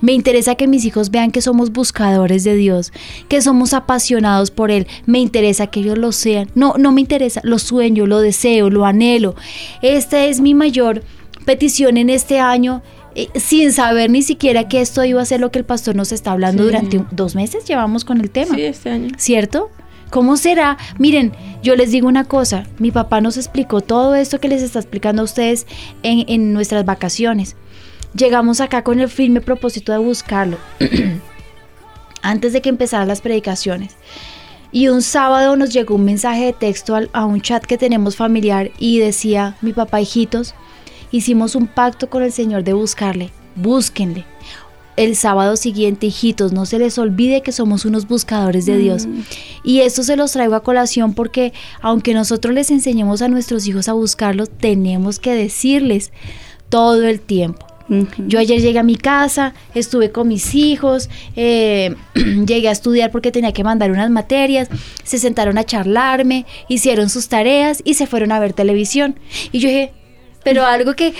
Speaker 6: Me interesa que mis hijos vean que somos buscadores de Dios, que somos apasionados por Él. Me interesa que ellos lo sean. No, no me interesa, lo sueño, lo deseo, lo anhelo. Esta es mi mayor petición en este año, eh, sin saber ni siquiera que esto iba a ser lo que el pastor nos está hablando
Speaker 5: Sí.
Speaker 6: durante un- dos meses. Llevamos con el tema.
Speaker 5: Sí, este año.
Speaker 6: ¿cierto? ¿Cómo será? Miren, yo les digo una cosa, mi papá nos explicó todo esto que les está explicando a ustedes en, en nuestras vacaciones. Llegamos acá con el firme propósito de buscarlo, *clears throat* antes de que empezaran las predicaciones. Y un sábado nos llegó un mensaje de texto al- a un chat que tenemos familiar y decía, mi papá, hijitos, hicimos un pacto con el Señor de buscarle, búsquenle. El sábado siguiente, hijitos, no se les olvide que somos unos buscadores de Dios. Y esto se los traigo a colación porque aunque nosotros les enseñemos a nuestros hijos a buscarlo, tenemos que decirles todo el tiempo. Yo ayer llegué a mi casa, estuve con mis hijos, eh, *clears throat* llegué a estudiar porque tenía que mandar unas materias, se sentaron a charlarme, hicieron sus tareas y se fueron a ver televisión. Y yo dije, pero algo que...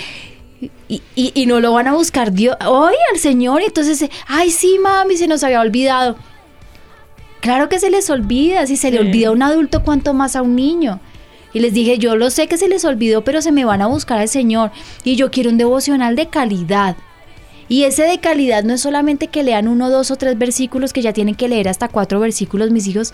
Speaker 6: Y, y- y no lo van a buscar Dios, hoy al Señor, y entonces, ay sí, mami, se nos había olvidado. Claro que se les olvida, si se le olvida a un adulto, cuanto más a un niño. Y les dije, yo lo sé que se les olvidó, pero se me van a buscar al Señor. Y yo quiero un devocional de calidad. Y ese de calidad no es solamente que lean uno, dos o tres versículos, que ya tienen que leer hasta cuatro versículos mis hijos,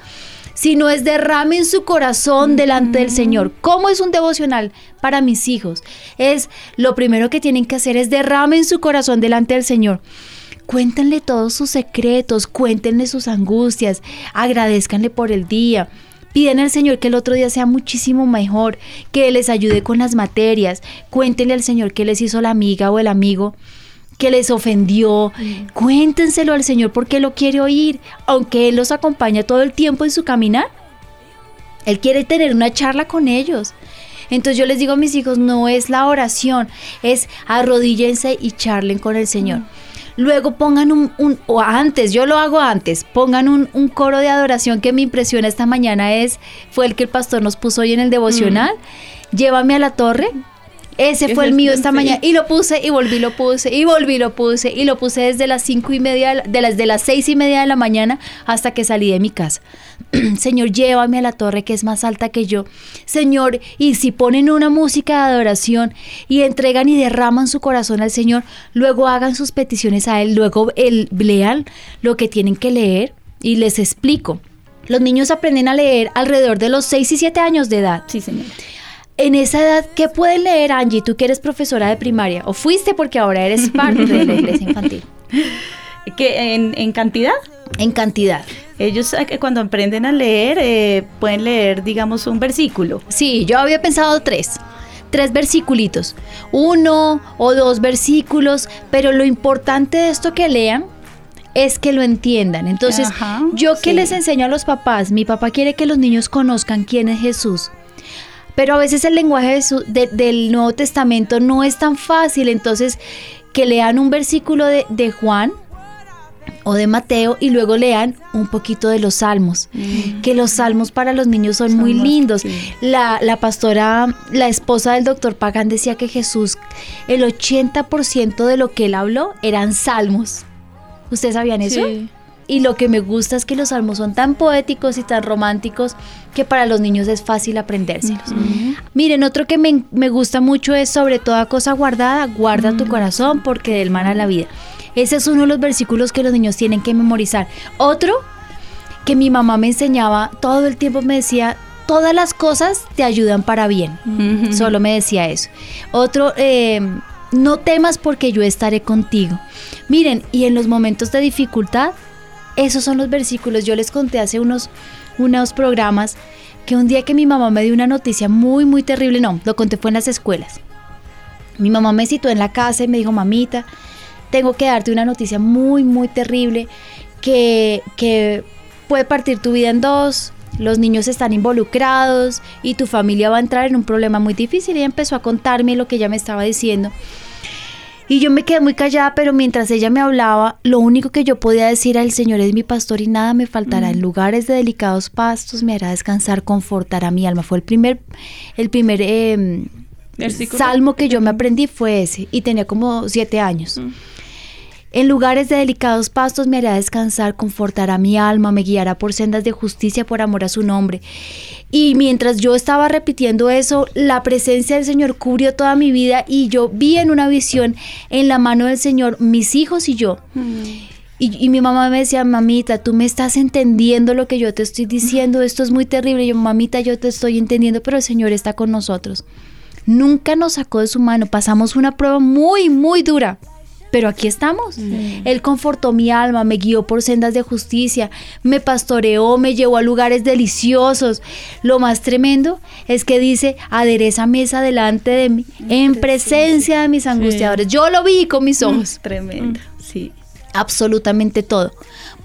Speaker 6: sino es derramen su corazón delante del Señor. ¿Cómo es un devocional para mis hijos? Es lo primero que tienen que hacer es derramen su corazón delante del Señor. Cuéntenle todos sus secretos, cuéntenle sus angustias, agradezcanle por el día. Piden al Señor que el otro día sea muchísimo mejor, que les ayude con las materias. Cuéntenle al Señor que les hizo la amiga o el amigo que les ofendió. Cuéntenselo al Señor porque lo quiere oír, aunque Él los acompaña todo el tiempo en su caminar. Él quiere tener una charla con ellos. Entonces yo les digo a mis hijos, no es la oración, es arrodíllense y charlen con el Señor. Luego pongan un, un- o antes, yo lo hago antes, pongan un, un coro de adoración que me impresiona esta mañana es, fue el que el pastor nos puso hoy en el devocional, llévame a la torre. Ese fue el mío esta mañana y lo puse y volví lo puse y volví lo puse y lo puse desde las cinco y media de la- de las de las seis y media de la mañana hasta que salí de mi casa. *clears throat* Señor, llévame a la torre que es más alta que yo. Señor, y si ponen una música de adoración y entregan y derraman su corazón al Señor, luego hagan sus peticiones a Él, luego el, lean lo que tienen que leer y les explico. Los niños aprenden a leer alrededor de los 6 y 7 años de edad.
Speaker 7: Sí, señora.
Speaker 6: En esa edad, ¿qué pueden leer, Angie? Tú que eres profesora de primaria, o fuiste porque ahora eres *laughs* parte de la iglesia infantil.
Speaker 7: Que en, en cantidad,
Speaker 6: En cantidad.
Speaker 7: ellos eh, cuando aprenden a leer eh, pueden leer, digamos, un versículo.
Speaker 6: Sí, yo había pensado tres. Tres versículitos. Uno o dos versículos. Pero lo importante de esto que lean es que lo entiendan. Entonces,
Speaker 7: Ajá,
Speaker 6: yo que
Speaker 7: sí.
Speaker 6: les enseño a los papás, mi papá quiere que los niños conozcan quién es Jesús. Pero a veces el lenguaje de su- de- del Nuevo Testamento no es tan fácil. Entonces, que lean un versículo de, de Juan o de Mateo y luego lean un poquito de los salmos. Que los salmos para los niños son,
Speaker 7: Son
Speaker 6: muy lindos.
Speaker 7: sí.
Speaker 6: La, la pastora, la esposa del doctor Pagan decía que Jesús, el 80% de lo que él habló eran salmos. ¿Ustedes sabían eso?
Speaker 5: Sí.
Speaker 6: Y lo que me gusta es que los salmos son tan poéticos y tan románticos que para los niños es fácil aprendérselos. Miren, otro que me, me gusta mucho es sobre toda cosa guardada, guarda tu corazón porque del mal a la vida. Ese es uno de los versículos que los niños tienen que memorizar. Otro que mi mamá me enseñaba, todo el tiempo me decía, todas las cosas te ayudan para bien. Solo me decía eso. Otro, eh, no temas porque yo estaré contigo. Miren, y en los momentos de dificultad, esos son los versículos. Yo les conté hace unos, unos programas que un día que mi mamá me dio una noticia muy, muy terrible, no, lo conté fue en las escuelas. Mi mamá me citó en la casa y me dijo, mamita, tengo que darte una noticia muy, muy terrible que, que puede partir tu vida en dos. Los niños están involucrados y tu familia va a entrar en un problema muy difícil. Y empezó a contarme lo que ella me estaba diciendo. Y yo me quedé muy callada, pero mientras ella me hablaba, lo único que yo podía decir al Señor es mi pastor y nada me faltará. En lugares de delicados pastos me hará descansar, confortará mi alma. Fue el primer, el primer eh,
Speaker 5: Versículo.
Speaker 6: salmo que yo me aprendí fue ese y tenía como siete años.
Speaker 5: Mm.
Speaker 6: En lugares de delicados pastos me hará descansar, confortará mi alma, me guiará por sendas de justicia por amor a su nombre. Y mientras yo estaba repitiendo eso, la presencia del Señor cubrió toda mi vida y yo vi en una visión en la mano del Señor mis hijos y yo. Y, y mi mamá me decía, mamita, tú me estás entendiendo lo que yo te estoy diciendo, esto es muy terrible. Y yo, mamita, yo te estoy entendiendo, pero el Señor está con nosotros. Nunca nos sacó de su mano, pasamos una prueba muy, muy dura. Pero aquí estamos. Él confortó mi alma, me guió por sendas de justicia, me pastoreó, me llevó a lugares deliciosos. Lo más tremendo es que dice, adereza mesa delante de mí, en presencia de mis angustiadores. Yo lo vi con mis ojos
Speaker 7: Tremendo, sí.
Speaker 6: absolutamente todo.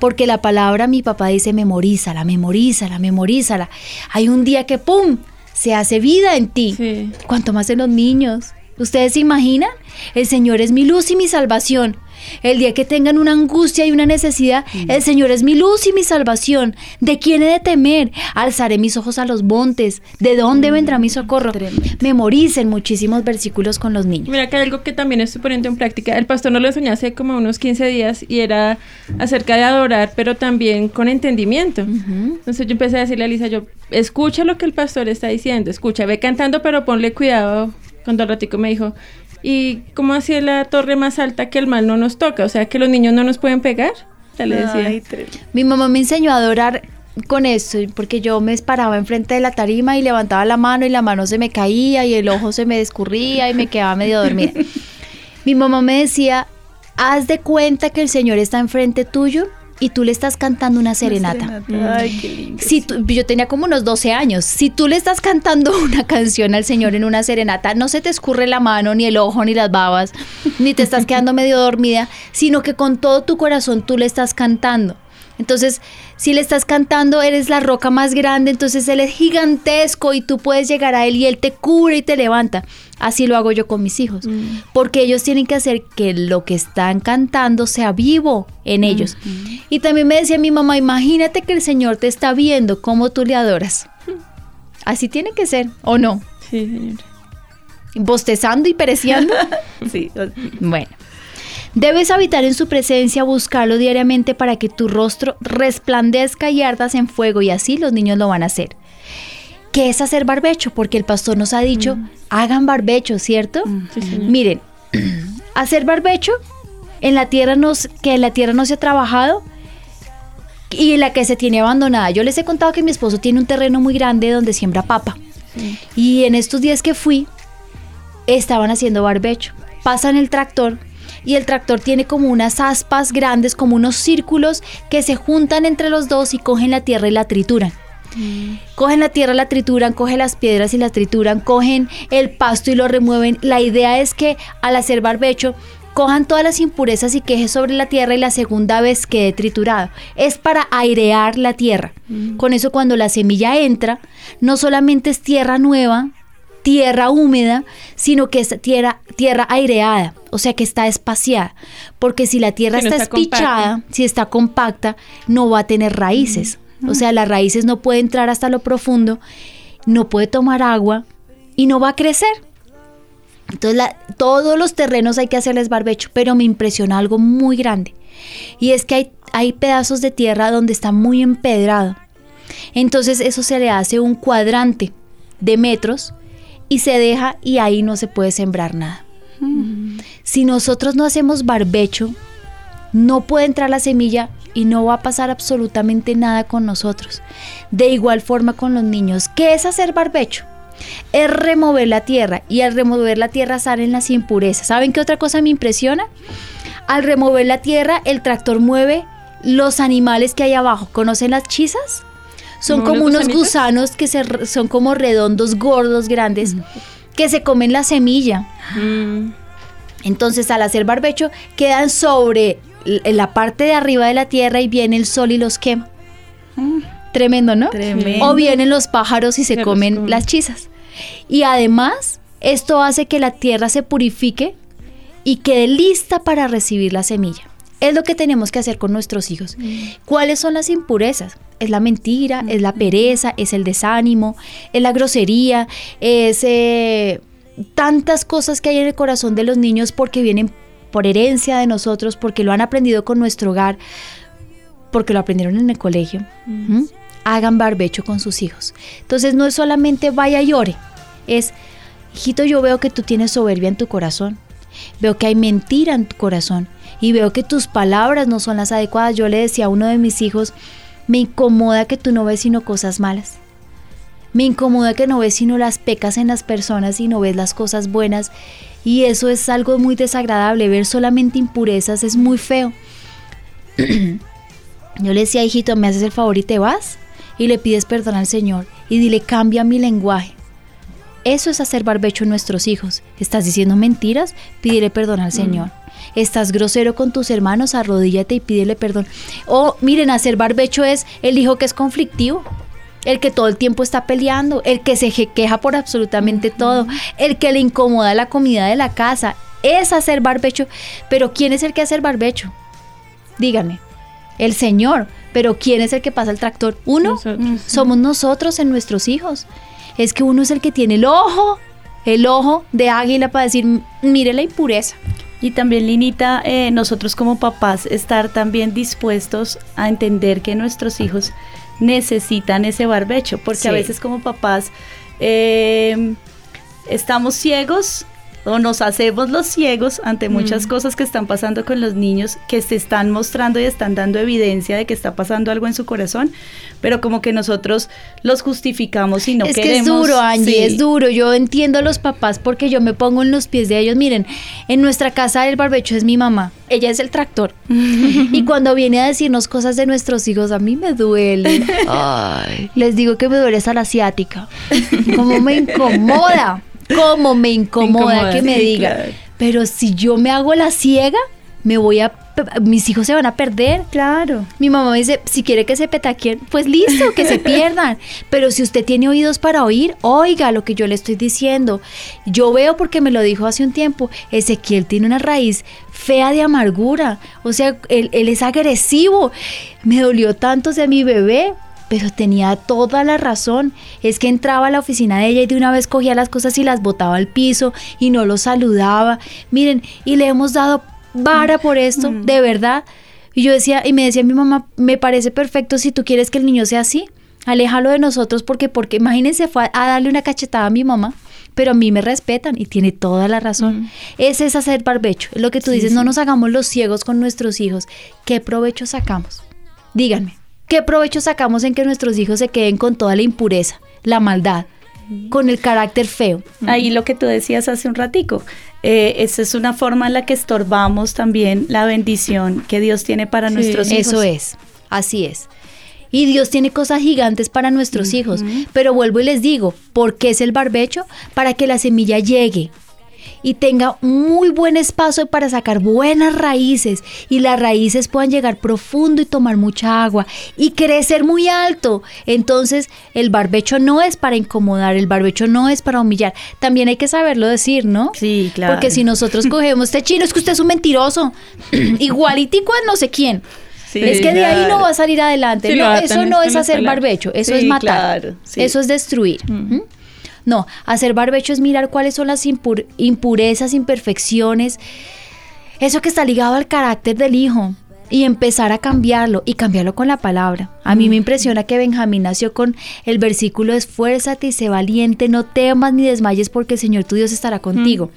Speaker 6: Porque la palabra mi papá dice memorízala, memorízala, memorízala. Hay un día que ¡pum! se hace vida en ti.
Speaker 5: Sí.
Speaker 6: Cuanto más en los niños. ¿Ustedes se imaginan? El Señor es mi luz y mi salvación. El día que tengan una angustia y una necesidad, el Señor es mi luz y mi salvación. ¿De quién he de temer? Alzaré mis ojos a los montes. ¿De dónde vendrá mi socorro?
Speaker 7: Tremendo.
Speaker 6: Memoricen muchísimos versículos con los niños.
Speaker 5: Mira que hay algo que también estoy poniendo en práctica. El pastor nos lo enseñó hace como unos 15 días y era acerca de adorar, pero también con entendimiento. Entonces yo empecé a decirle a Lisa, yo, escucha lo que el pastor está diciendo, escucha, ve cantando, pero ponle cuidado. Cuando al ratico me dijo, ¿y cómo es la torre más alta que el mal no nos toca? O sea, que los niños no nos pueden pegar. Le decía.
Speaker 7: Ay.
Speaker 6: Mi mamá me enseñó a adorar con esto, porque yo me paraba enfrente de la tarima y levantaba la mano y la mano se me caía y el ojo se me descurría y me quedaba medio dormida. *laughs* Mi mamá me decía, haz de cuenta que el Señor está enfrente tuyo y tú le estás cantando una serenata.
Speaker 7: Ay, qué lindo.
Speaker 6: Si tú- yo tenía como unos 12 años. Si tú le estás cantando *laughs* una canción al Señor en una serenata, no se te escurre la mano, ni el ojo, ni las babas, ni te estás quedando medio dormida, sino que con todo tu corazón tú le estás cantando. Entonces, si le estás cantando, eres la roca más grande, entonces él es gigantesco y tú puedes llegar a él y él te cubre y te levanta. Así lo hago yo con mis hijos, porque ellos tienen que hacer que lo que están cantando sea vivo en ellos. Y también me decía mi mamá, imagínate que el Señor te está viendo cómo tú le adoras. *laughs* Así tiene que ser, ¿o no?
Speaker 5: Sí, señor.
Speaker 6: Bostezando y pereciendo. *laughs*
Speaker 7: Sí,
Speaker 6: Bueno. Debes habitar en su presencia, buscarlo diariamente para que tu rostro resplandezca y ardas en fuego y así los niños lo van a hacer. ¿Qué es hacer barbecho? Porque el pastor nos ha dicho, hagan barbecho, ¿cierto?
Speaker 5: Sí, señor.
Speaker 6: Miren, *clears throat* hacer barbecho en la tierra nos, que en la tierra no se ha trabajado y en la que se tiene abandonada. Yo les he contado que mi esposo tiene un terreno muy grande donde siembra papa. Y en estos días que fui, estaban haciendo barbecho. Pasan el tractor y el tractor tiene como unas aspas grandes, como unos círculos que se juntan entre los dos y cogen la tierra y la trituran. Cogen la tierra, la trituran, cogen las piedras y las trituran, cogen el pasto y lo remueven. La idea es que al hacer barbecho cojan todas las impurezas y queje sobre la tierra y la segunda vez quede triturado. Es para airear la tierra. Con eso cuando la semilla entra, no solamente es tierra nueva, tierra húmeda, sino que es tierra, tierra aireada, o sea que está espaciada. Porque si la tierra
Speaker 5: no
Speaker 6: está,
Speaker 5: está compacta.
Speaker 6: espichada, si está compacta, no va a tener raíces. O sea, las raíces no puede entrar hasta lo profundo, no puede tomar agua y no va a crecer. Entonces, la- todos los terrenos hay que hacerles barbecho, pero me impresiona algo muy grande. Y es que hay, hay pedazos de tierra donde está muy empedrado. Entonces, eso se le hace un cuadrante de metros y se deja y ahí no se puede sembrar nada. Si nosotros no hacemos barbecho, no puede entrar la semilla y no va a pasar absolutamente nada con nosotros. De igual forma con los niños. ¿Qué es hacer barbecho? Es remover la tierra y al remover la tierra salen las impurezas. ¿Saben qué otra cosa me impresiona? Al remover la tierra, el tractor mueve los animales que hay abajo. ¿Conocen las chisas? Son
Speaker 5: ¿Como unos
Speaker 6: gusanos que se, son como redondos, gordos, grandes, que se comen la semilla.
Speaker 5: Mm,
Speaker 6: Entonces, al hacer barbecho, quedan sobre la parte de arriba de la tierra y viene el sol y los quema. Tremendo, ¿no?
Speaker 7: Tremendo.
Speaker 6: O vienen los pájaros y se
Speaker 5: Se los
Speaker 6: comen
Speaker 5: comen.
Speaker 6: las chisas. Y además, esto hace que la tierra se purifique y quede lista para recibir la semilla. Es lo que tenemos que hacer con nuestros hijos. ¿Cuáles son las impurezas? Es la mentira, es la pereza, es el desánimo, es la grosería, es eh, tantas cosas que hay en el corazón de los niños porque vienen por herencia de nosotros, porque lo han aprendido con nuestro hogar, porque lo aprendieron en el colegio. ¿Mm? Hagan barbecho con sus hijos. Entonces no es solamente vaya y ore, es, hijito, yo veo que tú tienes soberbia en tu corazón, veo que hay mentira en tu corazón y veo que tus palabras no son las adecuadas. Yo le decía a uno de mis hijos, me incomoda que tú no ves sino cosas malas. Me incomoda que no ves sino las pecas en las personas y no ves las cosas buenas. Y eso es algo muy desagradable. Ver solamente impurezas es muy feo. *clears throat* Yo le decía, hijito, ¿me haces el favor y te vas? Y le pides perdón al Señor. Y dile, cambia mi lenguaje. Eso es hacer barbecho en nuestros hijos. ¿Estás diciendo mentiras? Pídele perdón al Señor. Estás grosero con tus hermanos, arrodíllate y pídele perdón. O miren, hacer barbecho es el hijo que es conflictivo, el que todo el tiempo está peleando, el que se queja por absolutamente todo, el que le incomoda la comida de la casa. Es hacer barbecho. Pero ¿quién es el que hace el barbecho? Díganme. El Señor. Pero ¿quién es el que pasa el tractor? ¿Uno?
Speaker 5: nosotros.
Speaker 6: Somos nosotros en nuestros hijos. Es que uno es el que tiene el ojo, el ojo de águila para decir, "M- mire la impureza.
Speaker 7: Y también, Linita, eh, nosotros como papás estar también dispuestos a entender que nuestros hijos necesitan ese barbecho, porque a veces como papás eh, estamos ciegos o nos hacemos los ciegos ante muchas cosas que están pasando con los niños, que se están mostrando y están dando evidencia de que está pasando algo en su corazón, pero como que nosotros los justificamos y no
Speaker 6: es
Speaker 7: queremos.
Speaker 6: que es duro, Angie,
Speaker 7: Sí.
Speaker 6: es duro. Yo entiendo a los papás porque yo me pongo en los pies de ellos. Miren, en nuestra casa el barbecho es mi mamá. Ella es el tractor. *laughs* y cuando viene a decirnos cosas de nuestros hijos, a mí me duele. Ay, les digo que me duele esa la asiática. Como me incomoda. Cómo me incomoda,
Speaker 5: incomoda,
Speaker 6: que me
Speaker 5: sí,
Speaker 6: diga.
Speaker 7: claro.
Speaker 6: Pero si yo me hago la ciega, me voy a mis hijos se van a perder.
Speaker 7: Claro.
Speaker 6: Mi mamá me dice, si quiere que se petaquen, pues listo, que se *laughs* pierdan. Pero si usted tiene oídos para oír, oiga lo que yo le estoy diciendo. Yo veo porque me lo dijo hace un tiempo, Ezequiel tiene una raíz fea de amargura. O sea, él, él es agresivo. Me dolió tanto de mi bebé. Pero tenía toda la razón. Es que entraba a la oficina de ella y de una vez cogía las cosas y las botaba al piso y no los saludaba. Miren, y le hemos dado vara por esto, de verdad. Y yo decía, y me decía mi mamá, me parece perfecto si tú quieres que el niño sea así, aléjalo de nosotros porque, porque imagínense, fue a, a darle una cachetada a mi mamá, pero a mí me respetan y tiene toda la razón. Ese es hacer barbecho, es lo que tú dices, no nos hagamos los ciegos con nuestros hijos. ¿Qué provecho sacamos? Díganme, ¿qué provecho sacamos en que nuestros hijos se queden con toda la impureza, la maldad, con el carácter feo?
Speaker 7: Ahí lo que tú decías hace un ratico, eh, esa es una forma en la que estorbamos también la bendición que Dios tiene para nuestros hijos.
Speaker 6: Eso es, así es. Y Dios tiene cosas gigantes para nuestros hijos. Pero vuelvo y les digo, ¿por qué es el barbecho? Para que la semilla llegue y tenga muy buen espacio para sacar buenas raíces y las raíces puedan llegar profundo y tomar mucha agua y crecer muy alto. Entonces el barbecho no es para incomodar, el barbecho no es para humillar. También hay que saberlo decir, ¿no?
Speaker 7: Sí, claro.
Speaker 6: Porque si nosotros *laughs* cogemos este chino, es que usted es un mentiroso, *clears throat* igualitico a no sé quién.
Speaker 7: Sí,
Speaker 6: es que de ahí no va a salir adelante.
Speaker 5: Sí,
Speaker 6: No, eso
Speaker 5: es
Speaker 6: no es hacer
Speaker 5: palabras.
Speaker 6: barbecho, eso
Speaker 7: Sí,
Speaker 6: es matar.
Speaker 7: claro.
Speaker 6: Eso es destruir. ¿Mm? No, hacer barbecho es mirar cuáles son las impur- impurezas, imperfecciones, eso que está ligado al carácter del hijo y empezar a cambiarlo y cambiarlo con la palabra. A mí me impresiona que Benjamín nació con el versículo esfuérzate y sé valiente, no temas ni desmayes porque el Señor tu Dios estará contigo.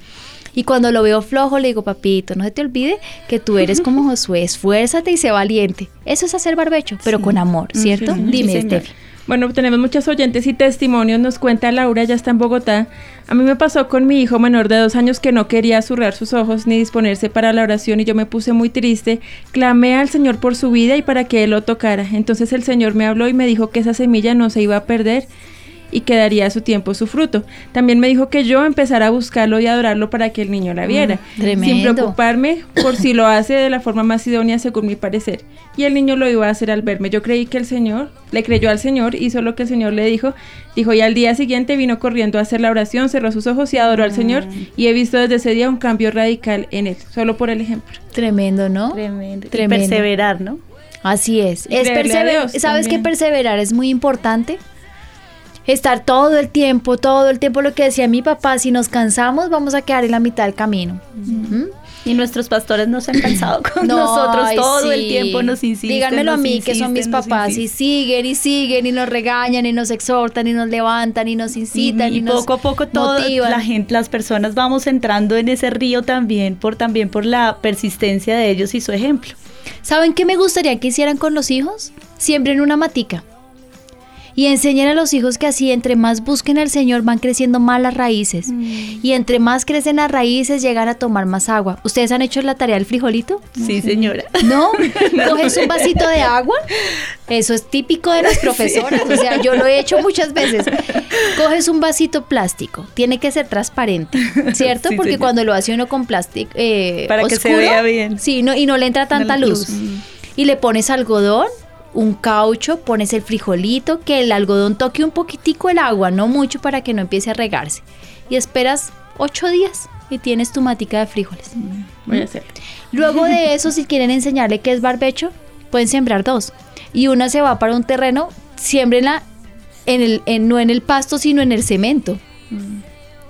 Speaker 6: Y cuando lo veo flojo le digo, papito, no se te olvide que tú eres como *laughs* Josué, esfuérzate y sé valiente. Eso es hacer barbecho, pero con amor, ¿cierto?
Speaker 7: Sí,
Speaker 6: Dime. Steffi.
Speaker 5: Bueno, tenemos muchos oyentes y testimonios. Nos cuenta Laura, ya está en Bogotá. A mí me pasó con mi hijo menor de dos años que no quería zurrar sus ojos ni disponerse para la oración y yo me puse muy triste. Clamé al Señor por su vida y para que Él lo tocara. Entonces el Señor me habló y me dijo que esa semilla no se iba a perder y que daría a su tiempo su fruto. También me dijo que yo empezara a buscarlo y adorarlo para que el niño la viera, sin
Speaker 6: tremendo.
Speaker 5: preocuparme por si lo hace de la forma más idónea según mi parecer. Y el niño lo iba a hacer al verme. Yo creí que el Señor, le creyó al Señor, hizo lo que el Señor le dijo, dijo y al día siguiente vino corriendo a hacer la oración, cerró sus ojos y adoró al Señor y he visto desde ese día un cambio radical en él, solo por el ejemplo.
Speaker 6: Tremendo, ¿no?
Speaker 7: Tremendo. Y
Speaker 6: Tremendo.
Speaker 7: perseverar, ¿no?
Speaker 6: Así es.
Speaker 5: Y
Speaker 6: es persever-
Speaker 5: Dios
Speaker 6: ¿Sabes que
Speaker 5: también.
Speaker 6: perseverar es muy importante? Estar todo el tiempo, todo el tiempo, lo que decía mi papá, si nos cansamos vamos a quedar en la mitad del camino.
Speaker 7: Y nuestros pastores no se han cansado *clears throat* con
Speaker 6: No,
Speaker 7: nosotros. Todo el tiempo nos insisten.
Speaker 6: Díganmelo a
Speaker 7: nos
Speaker 6: mí, que son mis
Speaker 7: insisten, nos
Speaker 6: papás, y
Speaker 7: insisten.
Speaker 6: siguen y siguen y nos regañan y nos exhortan y nos levantan y nos
Speaker 7: Y,
Speaker 6: incitan y,
Speaker 7: y
Speaker 6: nos
Speaker 7: poco a poco todo
Speaker 6: motivan.
Speaker 7: la gente, las personas vamos entrando en ese río también por también por la persistencia de ellos y su ejemplo.
Speaker 6: ¿Saben qué me gustaría que hicieran con los hijos? Siembren una matica. Y enseñen a los hijos que así, entre más busquen al Señor, van creciendo más las raíces. Y entre más crecen las raíces, llegan a tomar más agua. ¿Ustedes han hecho la tarea del frijolito?
Speaker 7: Sí, señora.
Speaker 6: ¿No? *laughs* ¿Coges un vasito de agua? Eso es típico de las profesoras. O sea, yo lo he hecho muchas veces. Coges un vasito plástico. Tiene que ser transparente, ¿cierto?
Speaker 7: Sí,
Speaker 6: Porque cuando lo hace uno con plástico eh,
Speaker 7: Para que se
Speaker 6: oscuro,
Speaker 7: vea bien.
Speaker 6: Sí, no, y no le entra tanta luz. Y le pones algodón, un caucho, pones el frijolito, que el algodón toque un poquitico el agua, no mucho para que no empiece a regarse. Y esperas ocho días y tienes tu matica de frijoles.
Speaker 5: Voy a. *laughs*
Speaker 6: Luego de eso, si quieren enseñarle qué es barbecho, pueden sembrar dos. Y una se va para un terreno, siembrenla en el, en- no en el pasto, sino en el cemento.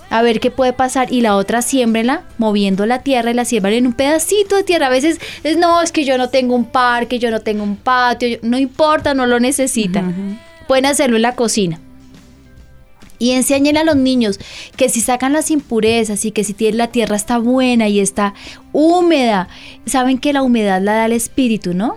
Speaker 6: A ver qué puede pasar. Y la otra siembrenla moviendo la tierra y la siembran en un pedacito de tierra. A veces es, no, es que yo no tengo un parque, yo no tengo un patio. yo- no importa, no lo necesitan. Pueden hacerlo en la cocina. Y enseñen a los niños que si sacan las impurezas y que si la tierra está buena y está húmeda, saben que la humedad la da el espíritu, ¿no?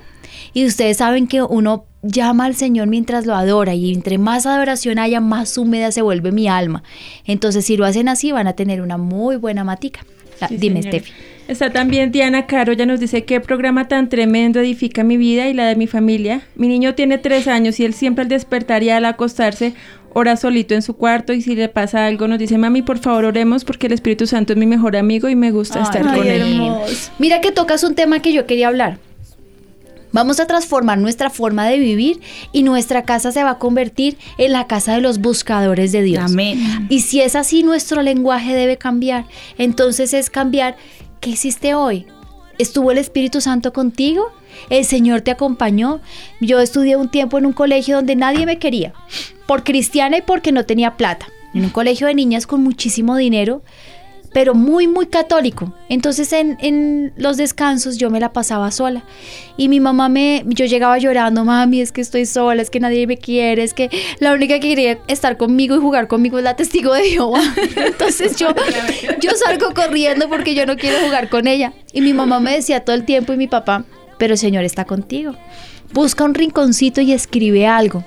Speaker 6: Y ustedes saben que uno llama al Señor mientras lo adora y entre más adoración haya, más húmeda se vuelve mi alma. Entonces, si lo hacen así, van a tener una muy buena matica. Ah,
Speaker 5: Sí,
Speaker 6: Dime. Steffi.
Speaker 5: Está también Diana Caro, ya nos dice qué programa tan tremendo edifica mi vida y la de mi familia. Mi niño tiene tres años y él siempre al despertar y al acostarse ora solito en su cuarto y si le pasa algo nos dice, mami, por favor oremos porque el Espíritu Santo es mi mejor amigo y me gusta estar
Speaker 6: Ay,
Speaker 5: con él.
Speaker 7: hermoso.
Speaker 6: Mira que tocas un tema que yo quería hablar. Vamos a transformar nuestra forma de vivir y nuestra casa se va a convertir en la casa de los buscadores de Dios.
Speaker 7: Amén.
Speaker 6: Y si es así, nuestro lenguaje debe cambiar. Entonces es cambiar, ¿qué hiciste hoy? ¿Estuvo el Espíritu Santo contigo? ¿El Señor te acompañó? Yo estudié un tiempo en un colegio donde nadie me quería, por cristiana y porque no tenía plata. En un colegio de niñas con muchísimo dinero, pero muy, muy católico. Entonces en, en los descansos yo me la pasaba sola. Y mi mamá me, yo llegaba llorando, mami, es que estoy sola, es que nadie me quiere, es que la única que quería estar conmigo y jugar conmigo es la testigo de Jehová. *laughs* Entonces yo, yo salgo corriendo porque yo no quiero jugar con ella. Y mi mamá me decía todo el tiempo y mi papá, pero el Señor está contigo. Busca un rinconcito y escribe algo.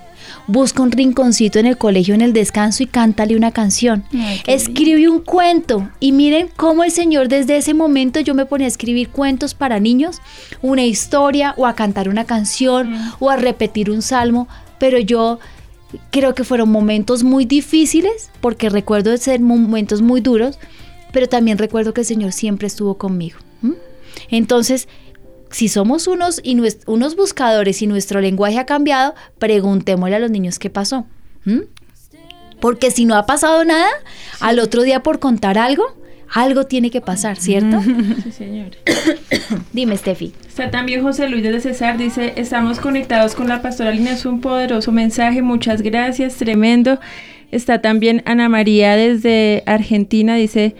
Speaker 6: Busca un rinconcito en el colegio en el descanso y cántale una canción.
Speaker 7: Ay,
Speaker 6: Escribe un cuento y miren cómo el Señor desde ese momento yo me ponía a escribir cuentos para niños, una historia o a cantar una canción o a repetir un salmo, pero yo creo que fueron momentos muy difíciles porque recuerdo de ser momentos muy duros, pero también recuerdo que el Señor siempre estuvo conmigo. Entonces, si somos unos, y unos buscadores y nuestro lenguaje ha cambiado, preguntémosle a los niños qué pasó. Porque si no ha pasado nada, al otro día por contar algo, algo tiene que pasar, ¿cierto? *laughs*
Speaker 5: Sí, señor. *coughs*
Speaker 6: Dime, Steffi.
Speaker 5: Está también José Luis de César, dice, estamos conectados con la pastora Lina, es un poderoso mensaje, muchas gracias, tremendo. Está también Ana María desde Argentina, dice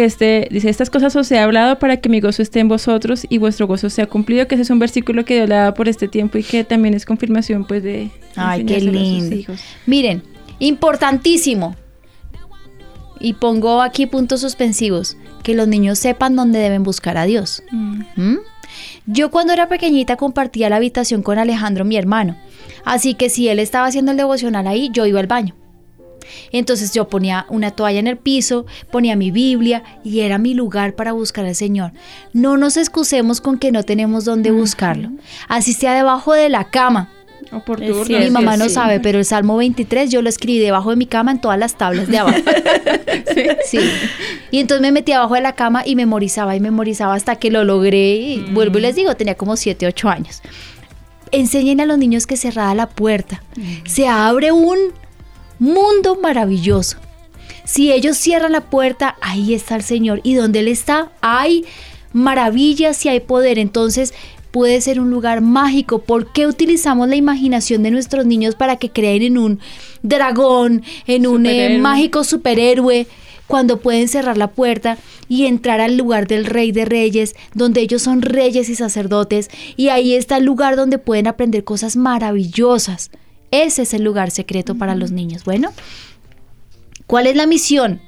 Speaker 5: que este, dice, estas cosas os he hablado para que mi gozo esté en vosotros y vuestro gozo sea cumplido, que ese es un versículo que Dios le da por este tiempo y que también es confirmación pues de
Speaker 6: Ay, qué
Speaker 5: enseñárselo a sus
Speaker 6: lindo.
Speaker 5: hijos.
Speaker 6: Miren, importantísimo. Y pongo aquí puntos suspensivos. Que los niños sepan dónde deben buscar a Dios. ¿Mm? Yo cuando era pequeñita compartía la habitación con Alejandro, mi hermano. Así que si él estaba haciendo el devocional ahí, yo iba al baño. Entonces yo ponía una toalla en el piso, ponía mi Biblia y era mi lugar para buscar al Señor. No nos excusemos con que no tenemos dónde buscarlo. Así sea debajo de la cama.
Speaker 7: Cierto.
Speaker 6: Mi mamá no
Speaker 7: sí.
Speaker 6: sabe, pero el Salmo 23 yo lo escribí debajo de mi cama en todas las tablas de abajo. *laughs* Sí. Y entonces me metí abajo de la cama y memorizaba y memorizaba hasta que lo logré. Y vuelvo y les digo, tenía como 7, 8 años. Enseñen a los niños que cerrada la puerta se abre un mundo maravilloso. Si ellos cierran la puerta, ahí está el Señor. Y donde Él está, hay maravillas y hay poder. Entonces puede ser un lugar mágico. ¿Por qué utilizamos la imaginación de nuestros niños para que creen en un dragón, en un eh, mágico superhéroe? Cuando pueden cerrar la puerta y entrar al lugar del rey de reyes, donde ellos son reyes y sacerdotes, y ahí está el lugar donde pueden aprender cosas maravillosas. Ese es el lugar secreto para los niños. Bueno, ¿cuál es la misión?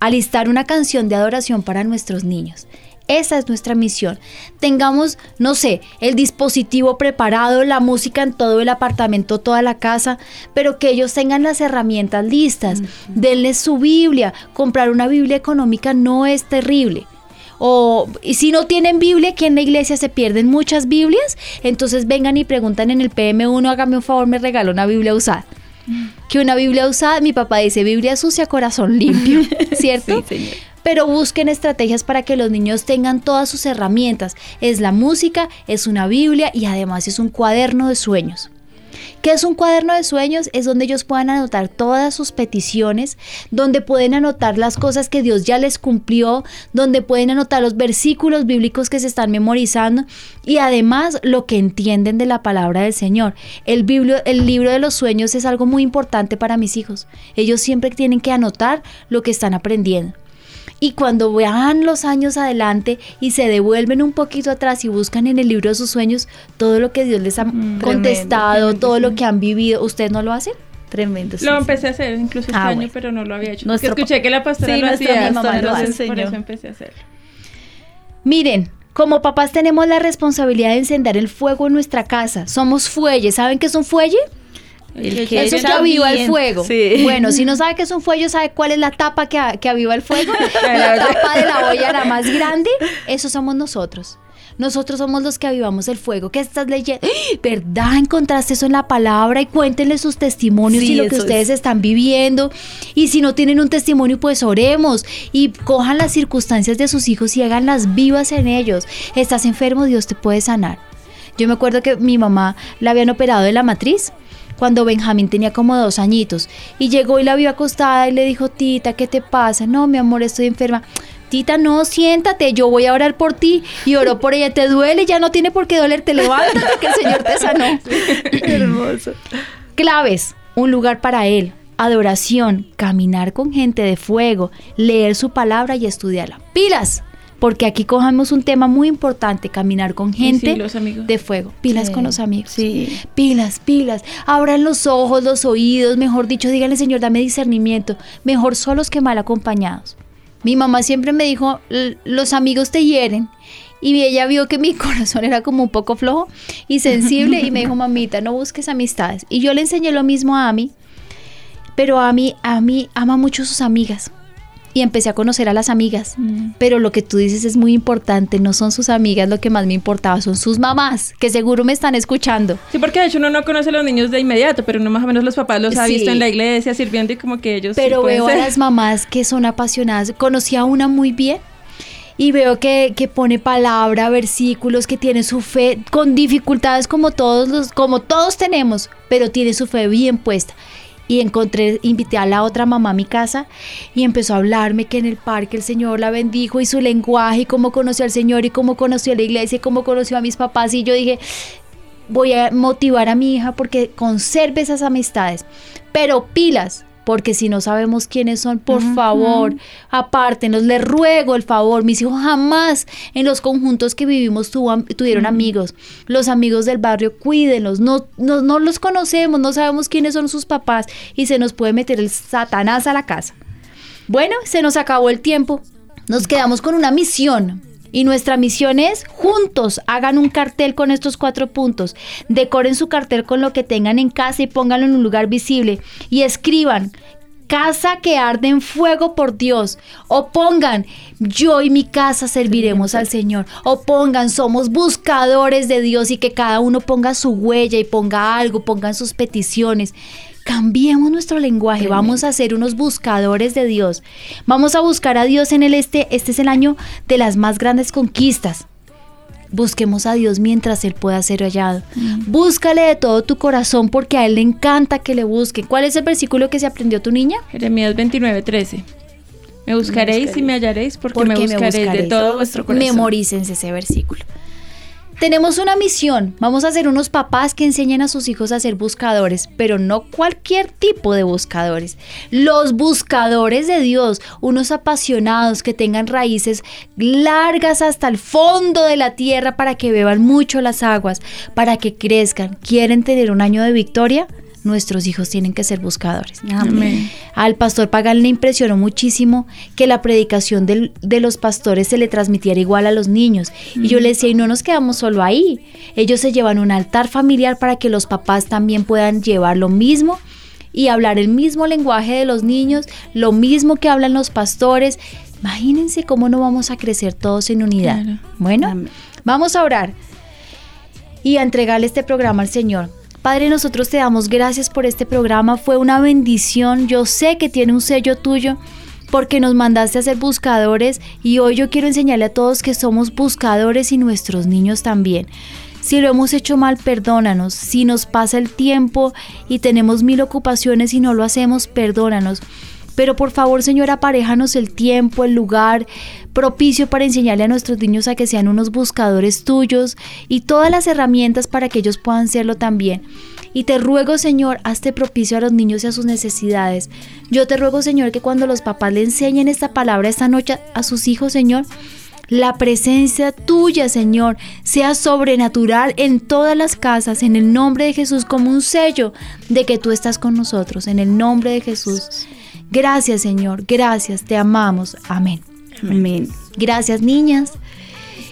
Speaker 6: Alistar una canción de adoración para nuestros niños. Esa es nuestra misión. Tengamos, no sé, el dispositivo preparado, la música en todo el apartamento, toda la casa, pero que ellos tengan las herramientas listas. Denles su Biblia. Comprar una Biblia económica no es terrible. O y si no tienen Biblia, que en la iglesia se pierden muchas Biblias, entonces vengan y preguntan en el PM1, hágame un favor, me regala una Biblia usada. Que una Biblia usada, mi papá dice, Biblia sucia, corazón limpio, *laughs* ¿cierto?
Speaker 7: Sí, señor.
Speaker 6: Pero busquen estrategias para que los niños tengan todas sus herramientas. Es la música, es una Biblia y además es un cuaderno de sueños. ¿Qué es un cuaderno de sueños? Es donde ellos puedan anotar todas sus peticiones, donde pueden anotar las cosas que Dios ya les cumplió, donde pueden anotar los versículos bíblicos que se están memorizando y además lo que entienden de la palabra del Señor. El, biblio- el libro de los sueños es algo muy importante para mis hijos. Ellos siempre tienen que anotar lo que están aprendiendo. Y cuando vean los años adelante y se devuelven un poquito atrás y buscan en el libro de sus sueños todo lo que Dios les ha contestado,
Speaker 7: tremendo,
Speaker 6: todo lo que han vivido, ¿ustedes no lo hacen?
Speaker 7: Tremendo. sí,
Speaker 5: Lo
Speaker 7: sí.
Speaker 5: empecé a hacer incluso este
Speaker 6: Ah,
Speaker 5: año,
Speaker 6: bueno.
Speaker 5: pero no lo había hecho.
Speaker 7: Nuestro
Speaker 5: Porque escuché que la pastora
Speaker 7: Sí,
Speaker 5: lo hacía,
Speaker 6: mamá lo
Speaker 5: entonces
Speaker 7: hace.
Speaker 5: por eso empecé a hacerlo.
Speaker 6: Miren, como papás tenemos la responsabilidad de encender el fuego en nuestra casa. Somos fuelles. ¿Saben qué es un fuelle?
Speaker 7: El
Speaker 6: Eso que aviva el fuego.
Speaker 7: Sí.
Speaker 6: Bueno, si no sabe qué es un fuego, ¿sabe cuál es la tapa que, a- que aviva el fuego? *laughs* la tapa de la *laughs* olla, la más grande. Eso somos nosotros. Nosotros somos los que avivamos el fuego. ¿Qué estás leyendo? ¡Ah! ¿Verdad? Encontraste eso en la palabra y cuéntenle sus testimonios
Speaker 7: Sí,
Speaker 6: y lo que ustedes están viviendo. Y si no tienen un testimonio, pues oremos y cojan las circunstancias de sus hijos y háganlas vivas en ellos. Estás enfermo, Dios te puede sanar. Yo me acuerdo que mi mamá la habían operado de la matriz cuando Benjamín tenía como dos añitos y llegó y la vio acostada y le dijo, Tita, ¿qué te pasa? No, mi amor, estoy enferma. Tita, no, siéntate, yo voy a orar por ti. Y oró por ella, te duele, ya no tiene por qué dolerte, levántate, que el Señor te sanó. *laughs*
Speaker 7: Hermoso.
Speaker 6: Claves, un lugar para Él, adoración, caminar con gente de fuego, leer su palabra y estudiarla. Pilas, porque aquí cojamos un tema muy importante, caminar con gente
Speaker 5: sí, los amigos.
Speaker 6: de fuego. Pilas
Speaker 7: Sí,
Speaker 6: con los amigos.
Speaker 7: sí.
Speaker 6: Pilas, pilas. Abran los ojos, los oídos, mejor dicho, díganle, Señor, dame discernimiento. Mejor solos que mal acompañados. Mi mamá siempre me dijo, "L- los amigos te hieren. Y ella vio que mi *laughs* corazón era como un poco flojo y sensible y me dijo, *laughs* mamita, no busques amistades. Y yo le enseñé lo mismo a Ami, pero Ami, Ami ama mucho sus amigas. Y empecé a conocer a las amigas. Pero lo que tú dices es muy importante, no son sus amigas lo que más me importaba, son sus mamás, que seguro me están escuchando.
Speaker 5: Sí, porque de hecho uno no conoce a los niños de inmediato, pero uno más o menos los papás los ha
Speaker 6: Sí.
Speaker 5: visto en la iglesia sirviendo y como que ellos sí
Speaker 6: Pero
Speaker 5: pueden
Speaker 6: veo a
Speaker 5: ser.
Speaker 6: las mamás que son apasionadas. Conocí a una muy bien y veo que, que pone palabra, versículos, que tiene su fe con dificultades como todos los, como todos tenemos, pero tiene su fe bien puesta. Y encontré, invité a la otra mamá a mi casa y empezó a hablarme que en el parque el Señor la bendijo y su lenguaje y cómo conoció al Señor y cómo conoció a la iglesia y cómo conoció a mis papás. Y yo dije, voy a motivar a mi hija porque conserve esas amistades. Pero pilas, porque si no sabemos quiénes son, por favor, apártenos, les ruego el favor. Mis hijos jamás en los conjuntos que vivimos tuvo tuvieron amigos. Los amigos del barrio, cuídenlos. No, no, no los conocemos, no sabemos quiénes son sus papás y se nos puede meter el satanás a la casa. Bueno, se nos acabó el tiempo. Nos quedamos con una misión. Y nuestra misión es, juntos, hagan un cartel con estos cuatro puntos. Decoren su cartel con lo que tengan en casa y pónganlo en un lugar visible. Y escriban, casa que arde en fuego por Dios. O pongan, yo y mi casa serviremos al Señor. O pongan, somos buscadores de Dios y que cada uno ponga su huella y ponga algo, pongan sus peticiones. Cambiemos nuestro lenguaje, vamos a ser unos buscadores de Dios. Vamos a buscar a Dios en el este. Este es el año de las más grandes conquistas. Busquemos a Dios mientras Él pueda ser hallado. Búscale de todo tu corazón porque a Él le encanta que le busquen. ¿Cuál es el versículo que se aprendió tu niña?
Speaker 5: Jeremías 29, 13. Me buscaréis y me hallaréis porque, me, buscaréis de todo vuestro corazón.
Speaker 6: Memorícense ese versículo. Tenemos una misión. Vamos a ser unos papás que enseñen a sus hijos a ser buscadores, pero no cualquier tipo de buscadores. Los buscadores de Dios, unos apasionados que tengan raíces largas hasta el fondo de la tierra para que beban mucho las aguas, para que crezcan. ¿Quieren tener un año de victoria? Nuestros hijos tienen que ser buscadores.
Speaker 5: Amén.
Speaker 6: Al pastor Pagan le impresionó muchísimo que la predicación del- de los pastores se le transmitiera igual a los niños. Y yo le decía, y no nos quedamos solo ahí. Ellos se llevan un altar familiar para que los papás también puedan llevar lo mismo y hablar el mismo lenguaje de los niños, lo mismo que hablan los pastores. Imagínense cómo no vamos a crecer todos en unidad.
Speaker 5: Claro.
Speaker 6: Bueno,
Speaker 7: Amén.
Speaker 6: vamos a orar y a entregarle este programa al Señor. Padre, nosotros te damos gracias por este programa. Fue una bendición. Yo sé que tiene un sello tuyo porque nos mandaste a ser buscadores y hoy yo quiero enseñarle a todos que somos buscadores y nuestros niños también. Si lo hemos hecho mal, perdónanos. Si nos pasa el tiempo y tenemos mil ocupaciones y no lo hacemos, perdónanos. Pero por favor, Señor, aparéjanos el tiempo, el lugar propicio para enseñarle a nuestros niños a que sean unos buscadores tuyos y todas las herramientas para que ellos puedan serlo también. Y te ruego, Señor, hazte propicio a los niños y a sus necesidades. Yo te ruego, Señor, que cuando los papás le enseñen esta palabra esta noche a sus hijos, Señor, la presencia tuya, Señor, sea sobrenatural en todas las casas, en el nombre de Jesús, como un sello de que tú estás con nosotros, en el nombre de Jesús. Gracias, Señor, gracias, te amamos. Amén.
Speaker 7: Amén.
Speaker 6: Gracias, niñas.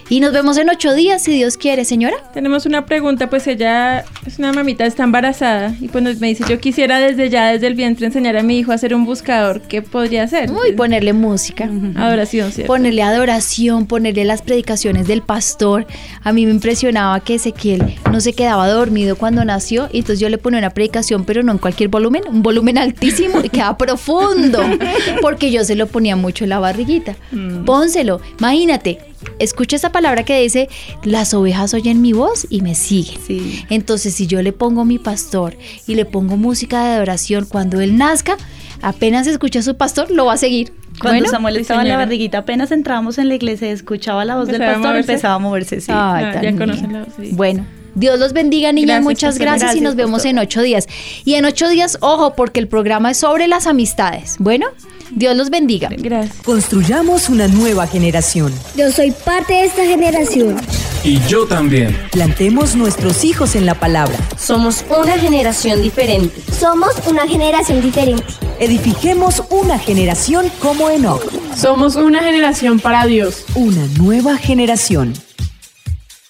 Speaker 6: Y nos vemos en ocho días, si Dios quiere, señora.
Speaker 5: Tenemos una pregunta, pues ella es una mamita, está embarazada y pues me dice, yo quisiera desde ya, desde el vientre, enseñar a mi hijo a hacer un buscador. ¿Qué podría hacer?
Speaker 6: Uy, ponerle música.
Speaker 5: Adoración, ¿cierto?
Speaker 6: Ponerle adoración, ponerle las predicaciones del pastor. A mí me impresionaba que Ezequiel no se quedaba dormido cuando nació. Y entonces yo le ponía una predicación, pero no en cualquier volumen, un volumen altísimo y quedaba profundo. *laughs* Porque yo se lo ponía mucho en la barriguita. Pónselo. Imagínate, escucha esa palabra que dice: Las ovejas oyen mi voz y me siguen.
Speaker 7: Sí.
Speaker 6: Entonces, si yo le pongo mi pastor y le pongo música de adoración cuando él nazca, apenas escucha a su pastor, lo va a seguir.
Speaker 7: Cuando
Speaker 6: Bueno,
Speaker 7: Samuel estaba en la barriguita, apenas entrábamos en la iglesia, escuchaba la voz
Speaker 5: Empezaba
Speaker 7: del pastor, empezaba a moverse, sí.
Speaker 6: Ay,
Speaker 5: Ah, ya conocen la- sí.
Speaker 6: Bueno, Dios los bendiga, niñas.
Speaker 5: Gracias,
Speaker 6: Muchas gracias, y nos vemos en ocho días. Y en ocho días, ojo, porque el programa es sobre las amistades. Bueno, Dios los bendiga.
Speaker 5: Gracias.
Speaker 1: Construyamos una nueva generación.
Speaker 2: Yo soy parte de esta generación.
Speaker 3: Y yo también.
Speaker 1: Plantemos nuestros hijos en la palabra.
Speaker 4: Somos una generación diferente.
Speaker 2: Somos una generación diferente.
Speaker 1: Edifiquemos una generación como Enoch.
Speaker 8: Somos una generación para Dios.
Speaker 1: Una nueva generación.